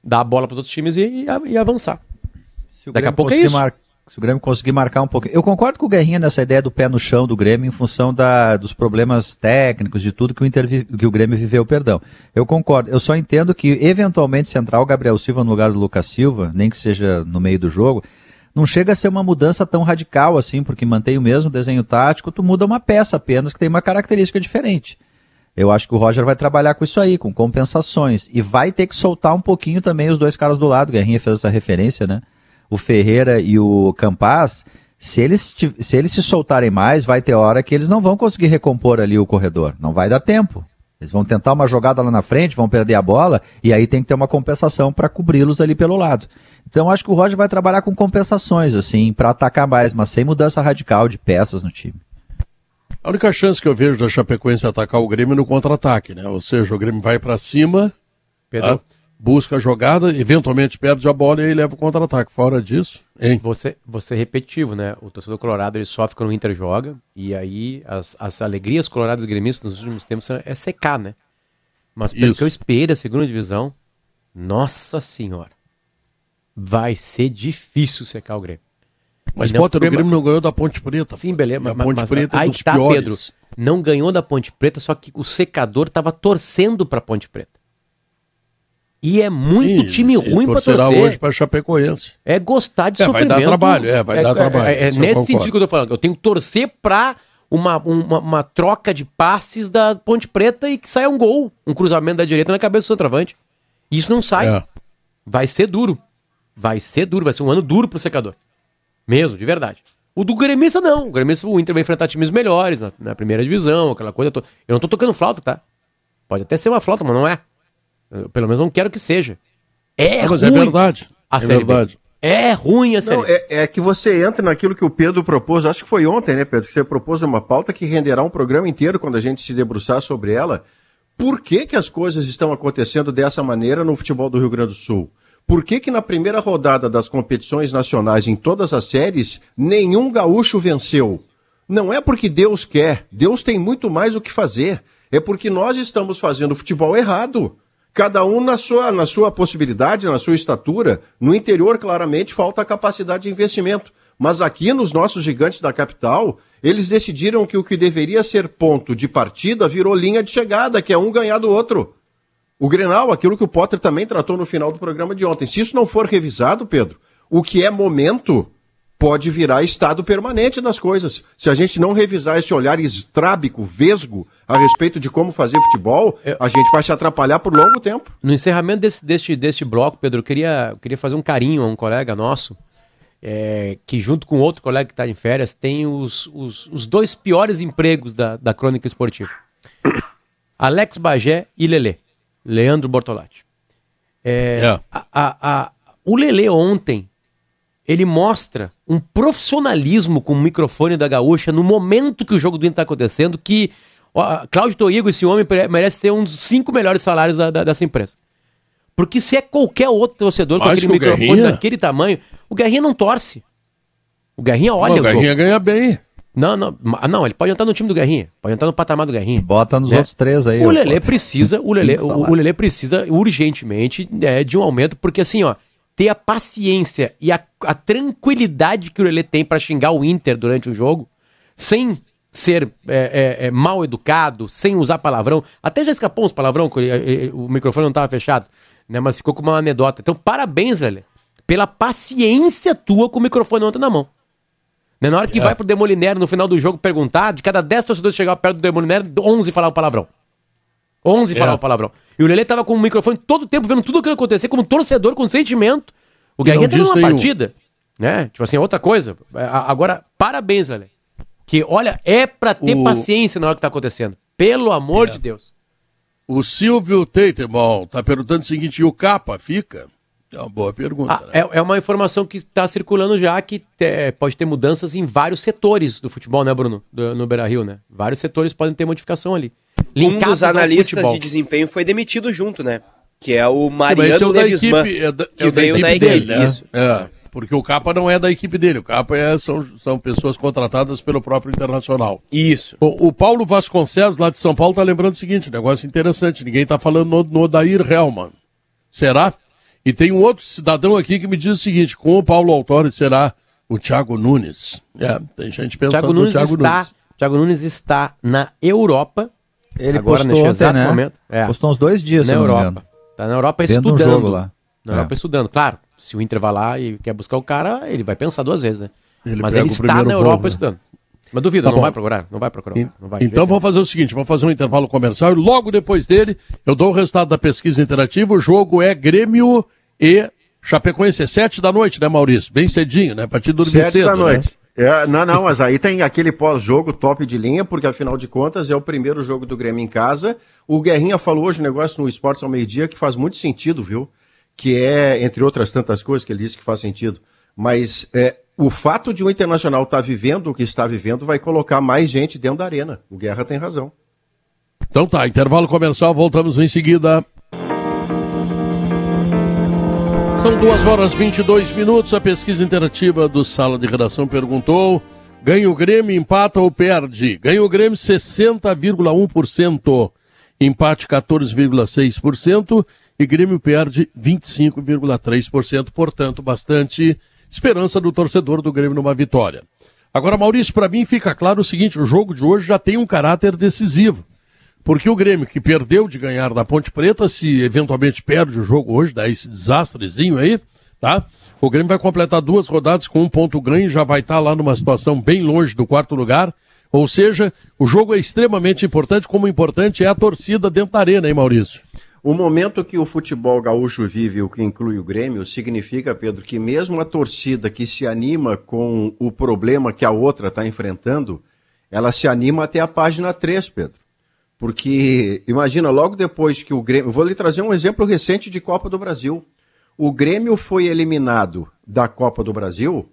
Dar a bola pros outros times e, e- e avançar. Daqui a pouco é isso. mar- Se o Grêmio conseguir marcar um pouquinho. Eu concordo com o Guerrinha nessa ideia do pé no chão do Grêmio em função da, dos problemas técnicos, de tudo que o, Inter que o Grêmio viveu, perdão. Eu concordo. Eu só entendo que, eventualmente, se entrar o Gabriel Silva no lugar do Lucas Silva, nem que seja no meio do jogo, não chega a ser uma mudança tão radical assim, porque mantém o mesmo desenho tático, tu muda uma peça apenas que tem uma característica diferente. Eu acho que o Roger vai trabalhar com isso aí, com compensações. E vai ter que soltar um pouquinho também os dois caras do lado. O Guerrinha fez essa referência, né? O Ferreira e o Campaz. Se eles, se eles se soltarem mais, vai ter hora que eles não vão conseguir recompor ali o corredor. Não vai dar tempo. Eles vão tentar uma jogada lá na frente, vão perder a bola, e aí tem que ter uma compensação para cobri-los ali pelo lado. Então acho que o Roger vai trabalhar com compensações, assim, para atacar mais, mas sem mudança radical de peças no time. A única chance que eu vejo da Chapecoense atacar o Grêmio é no contra-ataque, né? Ou seja, o Grêmio vai pra cima, tá? busca a jogada, eventualmente perde a bola e aí leva o contra-ataque. Fora disso, hein? você, você é repetitivo, né? O torcedor colorado ele sofre quando o Inter joga, e aí as, as alegrias coloradas e gremistas nos últimos tempos é é secar, né? Mas pelo Isso. que eu espero, a segunda divisão, nossa senhora, vai ser difícil secar o Grêmio. Mas não- Potter, o Grêmio não ganhou da Ponte Preta. Sim, beleza, a mas, Ponte mas Preta é aí dos tá, piores. Pedro. Não ganhou da Ponte Preta, só que o secador tava torcendo pra Ponte Preta. E é muito Sim, time ruim torcerá torcer. hoje pra Chapecoense. É gostar de É, vai sofrimento. dar trabalho, é, vai dar trabalho, É, é nesse concordo. sentido que eu tô falando. Eu tenho que torcer pra uma, uma, uma troca de passes da Ponte Preta e que saia um gol. Um cruzamento da direita na cabeça do centroavante. Isso não sai. É. Vai ser duro. Vai ser duro. Vai ser um ano duro pro secador. Mesmo, de verdade. O do gremista não. O gremista, o Inter vai enfrentar times melhores na, na primeira divisão, aquela coisa toda. Eu não tô tocando flauta, tá? Pode até ser uma flauta, mas não é. Eu, pelo menos não quero que seja. É Ah, mas ruim é verdade. a é Série B. verdade. É ruim a Série Não, é, é que você entra naquilo que o Pedro propôs, acho que foi ontem, né, Pedro? Que você propôs uma pauta que renderá um programa inteiro quando a gente se debruçar sobre ela. Por que, que as coisas estão acontecendo dessa maneira no futebol do Rio Grande do Sul? Por que, que na primeira rodada das competições nacionais em todas as séries, nenhum gaúcho venceu? Não é porque Deus quer, Deus tem muito mais o que fazer. É porque nós estamos fazendo futebol errado. Cada um na sua, na sua possibilidade, na sua estatura. No interior, claramente, falta a capacidade de investimento. Mas aqui, nos nossos gigantes da capital, eles decidiram que o que deveria ser ponto de partida virou linha de chegada, que é um ganhar do outro. O Grenal, aquilo que o Potter também tratou no final do programa de ontem. Se isso não for revisado, Pedro, o que é momento pode virar estado permanente das coisas. Se a gente não revisar esse olhar estrábico, vesgo, a respeito de como fazer futebol, a gente vai se atrapalhar por longo tempo. No encerramento desse, deste, deste bloco, Pedro, eu queria, eu queria fazer um carinho a um colega nosso, é, que junto com outro colega que está em férias, tem os, os, os dois piores empregos da, da crônica esportiva. Alex Bagé e Lelê. Leandro Bortolatti. É, É. a- a- a- o Lelê ontem, ele mostra um profissionalismo com o microfone da gaúcha no momento que o jogo do Inter está acontecendo, que ó, Cláudio Toigo, esse homem, merece ter um dos cinco melhores salários da- da- dessa empresa. Porque se é qualquer outro torcedor com Mais aquele microfone Guerrinha? daquele tamanho, o Guerrinha não torce. O Guerrinha olha o o jogo. Guerrinha ganha bem. Não, não, ma- não, ele pode entrar no time do Guerrinha, pode entrar no patamar do Guerrinha. Bota nos né? outros três aí. O Lelê pô. precisa, o Lelê, o, o Lelê precisa urgentemente é, de um aumento, porque assim, ó, ter a paciência e a, a tranquilidade que o Lelê tem pra xingar o Inter durante o jogo, sem ser é, é, é, mal educado, sem usar palavrão. Até já escapou uns palavrão, ele- ele- o microfone não estava fechado, né? Mas ficou com uma anedota. Então, parabéns, Lelê, pela paciência tua com o microfone ontem na mão. Né, Na hora que É. vai pro Demoliner no final do jogo perguntar, de cada 10 torcedores que chegavam perto do Demoliner, 11 falavam palavrão. 11 É. falavam palavrão. E o Lelê tava com o microfone todo o tempo vendo tudo aquilo acontecer, como torcedor, com sentimento. O Guerrinha tá numa partida, né? Tipo assim, outra coisa. A- Agora, parabéns, Lelê. Que, olha, é pra ter O- paciência na hora que tá acontecendo. Pelo amor É. de Deus. O Silvio Teitebol tá perguntando o seguinte: e o Capa fica? É uma boa pergunta. Ah, né? é, é, uma informação que está circulando já que é, pode ter mudanças em vários setores do futebol, né, Bruno? Do, no Beira Rio, né? Vários setores podem ter modificação ali. Linkados um dos analistas de desempenho foi demitido junto, né? Que é o Mariano é Levisman, equipe, é da, que é veio da equipe, dele, né? Isso. É, porque o Capa não é da equipe dele, o Capa é, são, são pessoas contratadas pelo próprio Internacional. Isso. O, o Paulo Vasconcelos, lá de São Paulo, tá lembrando o seguinte, negócio interessante, ninguém tá falando no, no Odair Helman. Será? E tem um outro cidadão aqui que me diz o seguinte: com o Paulo Autori será o Thiago Nunes. É, tem gente pensando Thiago Nunes no Thiago está, Nunes. Thiago Nunes está na Europa. Ele agora, postou neste exato né? momento. É. Postou uns dois dias na Europa. Está na Europa Vendo estudando. Um jogo lá. Na é. Europa estudando. Claro, se o Inter vai lá e quer buscar o cara, ele vai pensar duas vezes, né? Ele Mas ele está na Europa voo, né? estudando. Mas duvido, tá não bom. vai procurar, não vai procurar. Não vai então vamos fazer o seguinte, vamos fazer um intervalo comercial e logo depois dele eu dou o resultado da pesquisa interativa. O jogo é Grêmio e Chapecoense é sete da noite, né, Maurício? Bem cedinho, né? Pra te dormir sete cedo, da noite. Né? É, não, não, mas aí tem aquele pós-jogo top de linha, porque afinal de contas é o primeiro jogo do Grêmio em casa. O Guerrinha falou hoje um negócio no Esportes ao meio-dia que faz muito sentido, viu? Que é, entre outras tantas coisas que ele disse que faz sentido. Mas é, o fato de o Internacional estar tá vivendo o que está vivendo vai colocar mais gente dentro da arena. O Guerra tem razão. Então tá, intervalo comercial, voltamos em seguida. São duas horas 22 minutos. A pesquisa interativa do Sala de Redação perguntou: ganha o Grêmio, empata ou perde? Ganha o Grêmio 60,1%, empate 14,6% e Grêmio perde 25,3%. Portanto, bastante esperança do torcedor do Grêmio numa vitória. Agora, Maurício, para mim fica claro o seguinte: o jogo de hoje já tem um caráter decisivo. Porque o Grêmio, que perdeu de ganhar da Ponte Preta, se eventualmente perde o jogo hoje, dá esse desastrezinho aí, tá? O Grêmio vai completar duas rodadas com um ponto ganho, já vai estar tá lá numa situação bem longe do quarto lugar. Ou seja, o jogo é extremamente importante, como importante é a torcida dentro da arena, hein, Maurício? O momento que o futebol gaúcho vive, o que inclui o Grêmio, significa, Pedro, que mesmo a torcida que se anima com o problema que a outra está enfrentando, ela se anima até a página 3, Pedro. Porque, imagina, logo depois que o Grêmio. Vou lhe trazer um exemplo recente de Copa do Brasil. O Grêmio foi eliminado da Copa do Brasil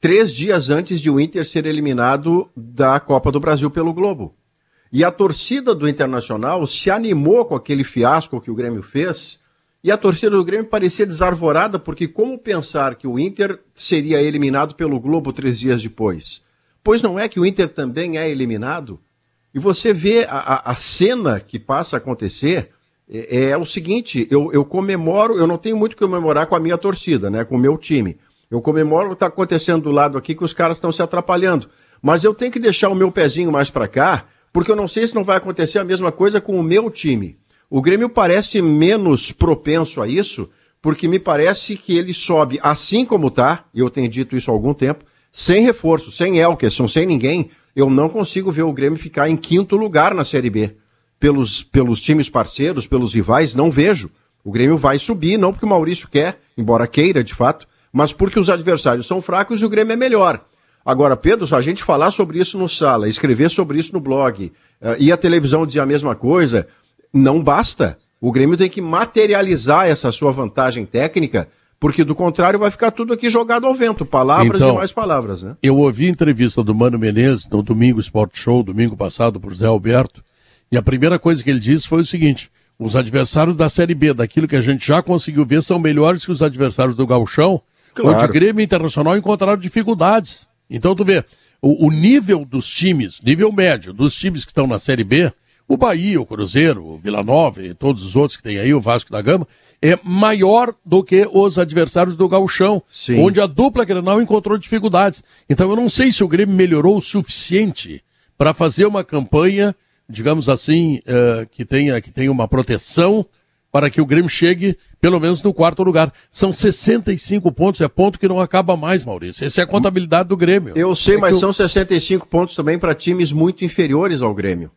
três dias antes de o Inter ser eliminado da Copa do Brasil pelo Globo. E a torcida do Internacional se animou com aquele fiasco que o Grêmio fez. E a torcida do Grêmio parecia desarvorada, porque como pensar que o Inter seria eliminado pelo Globo três dias depois? Pois não é que o Inter também é eliminado? E você vê a, a, cena que passa a acontecer é, é o seguinte: eu, eu, comemoro, eu não tenho muito que comemorar com a minha torcida, né? Com o meu time. Eu comemoro o que está acontecendo do lado aqui, que os caras estão se atrapalhando. Mas eu tenho que deixar o meu pezinho mais para cá, porque eu não sei se não vai acontecer a mesma coisa com o meu time. O Grêmio parece menos propenso a isso, porque me parece que ele sobe assim como está, eu tenho dito isso há algum tempo, sem reforço, sem Elkerson, sem ninguém, eu não consigo ver o Grêmio ficar em quinto lugar na Série B. Pelos, pelos times parceiros, pelos rivais, não vejo. O Grêmio vai subir, não porque o Maurício quer, embora queira de fato, mas porque os adversários são fracos e o Grêmio é melhor. Agora, Pedro, se a gente falar sobre isso no sala, escrever sobre isso no blog, uh, e a televisão dizer a mesma coisa, não basta. O Grêmio tem que materializar essa sua vantagem técnica porque do contrário vai ficar tudo aqui jogado ao vento, palavras então, e mais palavras, né? Eu ouvi a entrevista do Mano Menezes no Domingo Sport Show, domingo passado, por Zé Alberto, e a primeira coisa que ele disse foi o seguinte: os adversários da Série B, daquilo que a gente já conseguiu ver, são melhores que os adversários do Gauchão, claro. onde Grêmio Internacional encontraram dificuldades. Então tu vê, o, o nível dos times, nível médio dos times que estão na Série B, o Bahia, o Cruzeiro, o Vila Nova e todos os outros que tem aí, o Vasco da Gama, é maior do que os adversários do Gauchão, Sim. onde a dupla Grenal encontrou dificuldades. Então eu não sei se o Grêmio melhorou o suficiente para fazer uma campanha, digamos assim, uh, que, tenha, que tenha uma proteção para que o Grêmio chegue pelo menos no quarto lugar. São 65 pontos, é ponto que não acaba mais, Maurício. Essa é a contabilidade do Grêmio. Eu sei, é mas são 65 pontos também para times muito inferiores ao Grêmio.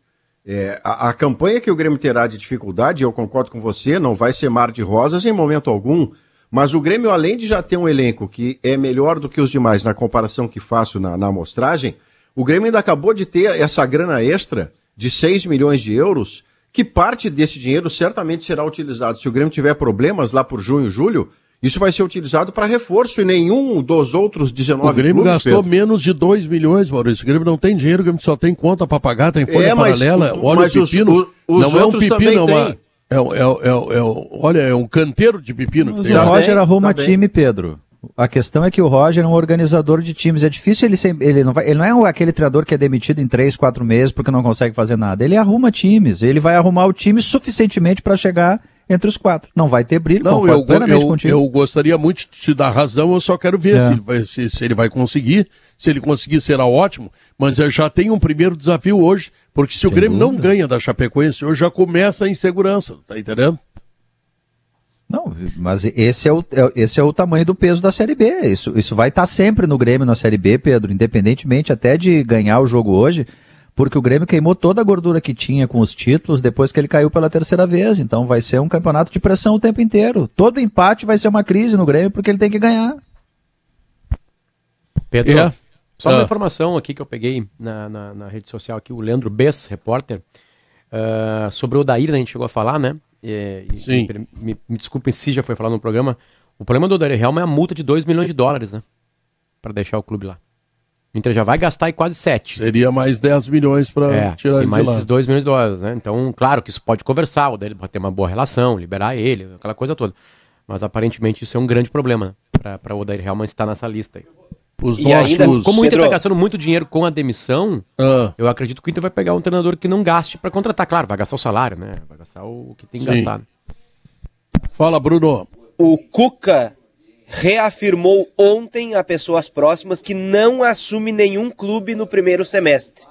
É, a, a, campanha que o Grêmio terá de dificuldade, eu concordo com você, não vai ser mar de rosas em momento algum, mas o Grêmio, além de já ter um elenco que é melhor do que os demais na comparação que faço na, na amostragem, o Grêmio ainda acabou de ter essa grana extra de 6 milhões de euros que parte desse dinheiro certamente será utilizado. Se o Grêmio tiver problemas lá por junho, julho, isso vai ser utilizado para reforço e nenhum dos outros 19 O Grêmio clubes, gastou Pedro. menos de 2 milhões, Maurício. O Grêmio não tem dinheiro, o Grêmio só tem conta para pagar, tem folha É, mas paralela. o- olha mas o os- pepino. o- os não é um pepino, é uma. É, um- é, é, é olha, é um canteiro de pepino que Mas tem o. Tá Roger bem, arruma tá time, Pedro. A questão é que o Roger é um organizador de times. É difícil ele ser, ele não vai, ele não é aquele treinador que é demitido em três, quatro meses porque não consegue fazer nada. Ele arruma times. Ele vai arrumar o time suficientemente para chegar entre os quatro. Não vai ter brilho. Não, eu, plenamente eu, contigo. eu gostaria muito de te dar razão, eu só quero ver É. se, ele vai, se, se ele vai conseguir. Se ele conseguir, será ótimo. Mas eu já tenho um primeiro desafio hoje, porque se o Grêmio não ganha da Chapecoense, hoje já começa a insegurança, tá entendendo? Não, mas esse é, o, é- esse é o tamanho do peso da Série B. Isso, isso vai estar sempre no Grêmio na Série B, Pedro, independentemente até de ganhar o jogo hoje, porque o Grêmio queimou toda a gordura que tinha com os títulos depois que ele caiu pela terceira vez. Então vai ser um campeonato de pressão o tempo inteiro. Todo empate vai ser uma crise no Grêmio porque ele tem que ganhar. Pedro, É. só uma Ah. informação aqui que eu peguei na, na, na rede social aqui, o Leandro Bess, repórter, ah, sobre o Odair, né, a gente chegou a falar, né? E, e- Sim. Me, me, me desculpem se já foi falado no programa. O problema do Odair Helma é a multa de 2 milhões de dólares, né? Pra deixar o clube lá. O Inter já vai gastar aí quase 7. Seria mais 10 milhões para É, tirar ele mais de lá. esses 2 milhões de dólares, né? Então, claro que isso pode conversar, o pode ter uma boa relação, liberar ele, aquela coisa toda. Mas aparentemente isso é um grande problema para o Odair Helman estar nessa lista aí. Os E nossos... ainda- Como o Inter Pedro- tá gastando muito dinheiro com a demissão, Ah, eu acredito que o Inter vai pegar um treinador que não gaste para contratar. Claro, vai gastar o salário, né? Vai gastar o que tem que Sim. gastar. né? fala, Bruno. O Cuca reafirmou ontem a pessoas próximas que não assume nenhum clube no primeiro semestre.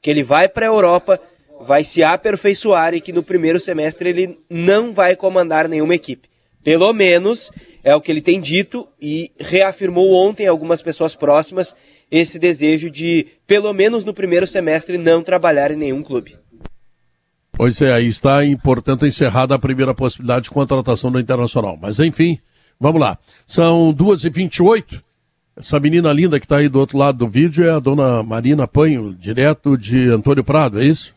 Que ele vai para a Europa, vai se aperfeiçoar e que no primeiro semestre ele não vai comandar nenhuma equipe. Pelo menos é o que ele tem dito e reafirmou ontem algumas pessoas próximas esse desejo de, pelo menos no primeiro semestre, não trabalhar em nenhum clube. Pois é, aí está, portanto, encerrada a primeira possibilidade de contratação do Internacional. Mas, enfim, vamos lá. São 2h28. Essa menina linda que está aí do outro lado do vídeo é a dona Marina Panho, direto de Antônio Prado, é isso?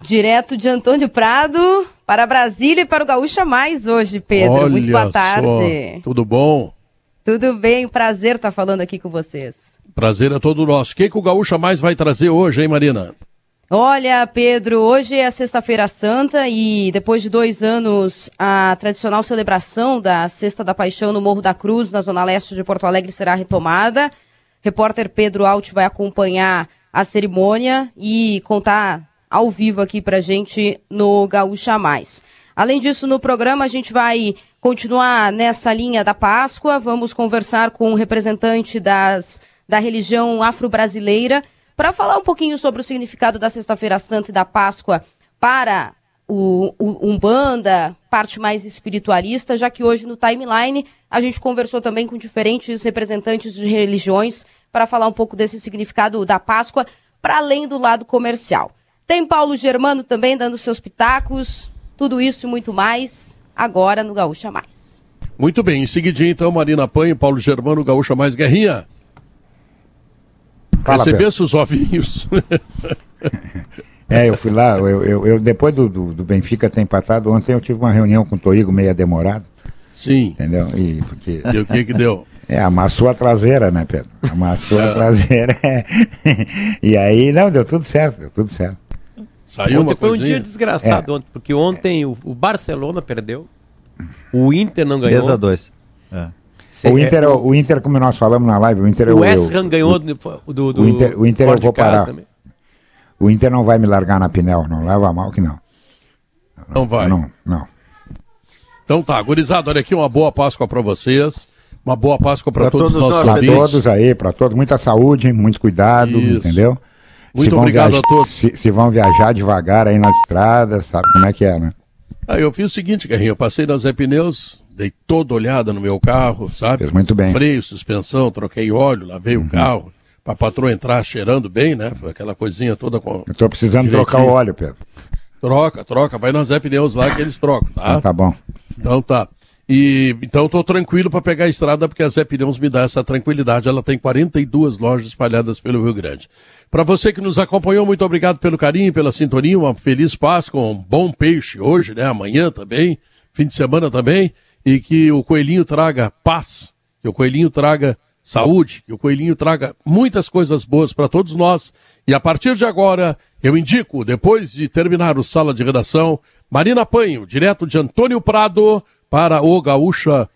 Direto de Antônio Prado para Brasília e para o Gaúcha Mais hoje, Pedro. Muito boa Olha tarde. só, tudo bom? Tudo bem? Prazer estar falando aqui com vocês. Prazer é todo nosso. O que, que o Gaúcha Mais vai trazer hoje, hein, Marina? Olha, Pedro, hoje é Sexta-feira Santa e depois de dois anos, a tradicional celebração da Sexta da Paixão no Morro da Cruz, na Zona Leste de Porto Alegre, será retomada. Repórter Pedro Alt vai acompanhar a cerimônia e contar ao vivo aqui pra gente no Gaúcha Mais. Além disso, no programa a gente vai continuar nessa linha da Páscoa, vamos conversar com o representante das, da religião afro-brasileira para falar um pouquinho sobre o significado da Sexta-feira Santa e da Páscoa para o, o Umbanda, parte mais espiritualista, já que hoje no timeline a gente conversou também com diferentes representantes de religiões para falar um pouco desse significado da Páscoa, para além do lado comercial. Tem Paulo Germano também dando seus pitacos, tudo isso e muito mais, agora no Gaúcha Mais. Muito bem, em seguidinho, então, Marina Panho, Paulo Germano, Gaúcha Mais Guerrinha. Fala, Recebesse os ovinhos. É, eu fui lá, eu, eu- eu- depois do, do, do Benfica ter empatado, ontem eu tive uma reunião com o Toigo meia demorado, Sim. entendeu? E porque. E o que que deu? É, amassou a traseira, né, Pedro? Amassou a traseira. e aí, não, deu tudo certo, deu tudo certo. Saiu uma Ontem foi um coisinha? dia desgraçado, ontem, porque ontem o, o Barcelona perdeu, o Inter não ganhou. 10 a 2 É. Cê- O Inter, é o Inter, como nós falamos na live, o Inter é o o. West Ham ganhou do, do, do o Inter- o Inter eu vou parar. também. O Inter não vai me largar na Pinel, não leva mal que não. Não vai. Não, não. Então tá, gurizada, olha aqui uma boa Páscoa para vocês. Uma boa Páscoa para Pra todos, todos os nossos nós, Para ouvintes. todos aí, para todos, muita saúde, muito cuidado, Isso. entendeu? Muito obrigado viajar- a todos. Se, se vão viajar devagar aí nas estradas, sabe como é que é, né? Aí eu fiz o seguinte, Guerrinho, eu passei na Zé Pneus, dei toda olhada no meu carro, sabe? Fez muito bem. Uhum. Freio, suspensão, troquei óleo, lavei o carro, pra patroa entrar cheirando bem, né? Foi Aquela coisinha toda com... Eu tô precisando Direitinho. trocar o óleo, Pedro. Troca, troca, vai na Zé Pneus lá que eles trocam, tá? Ah, tá bom. Então tá. E então estou tranquilo para pegar a estrada porque a Zé Pneus me dá essa tranquilidade. Ela tem 42 lojas espalhadas pelo Rio Grande. Para você que nos acompanhou, muito obrigado pelo carinho, pela sintonia. Uma feliz Páscoa, um bom peixe hoje, né? Amanhã também, fim de semana também. E que o coelhinho traga paz, que o coelhinho traga saúde, que o coelhinho traga muitas coisas boas para todos nós. E a partir de agora, eu indico, depois de terminar o sala de redação, Marina Panho, direto de Antônio Prado, para o Gaúcha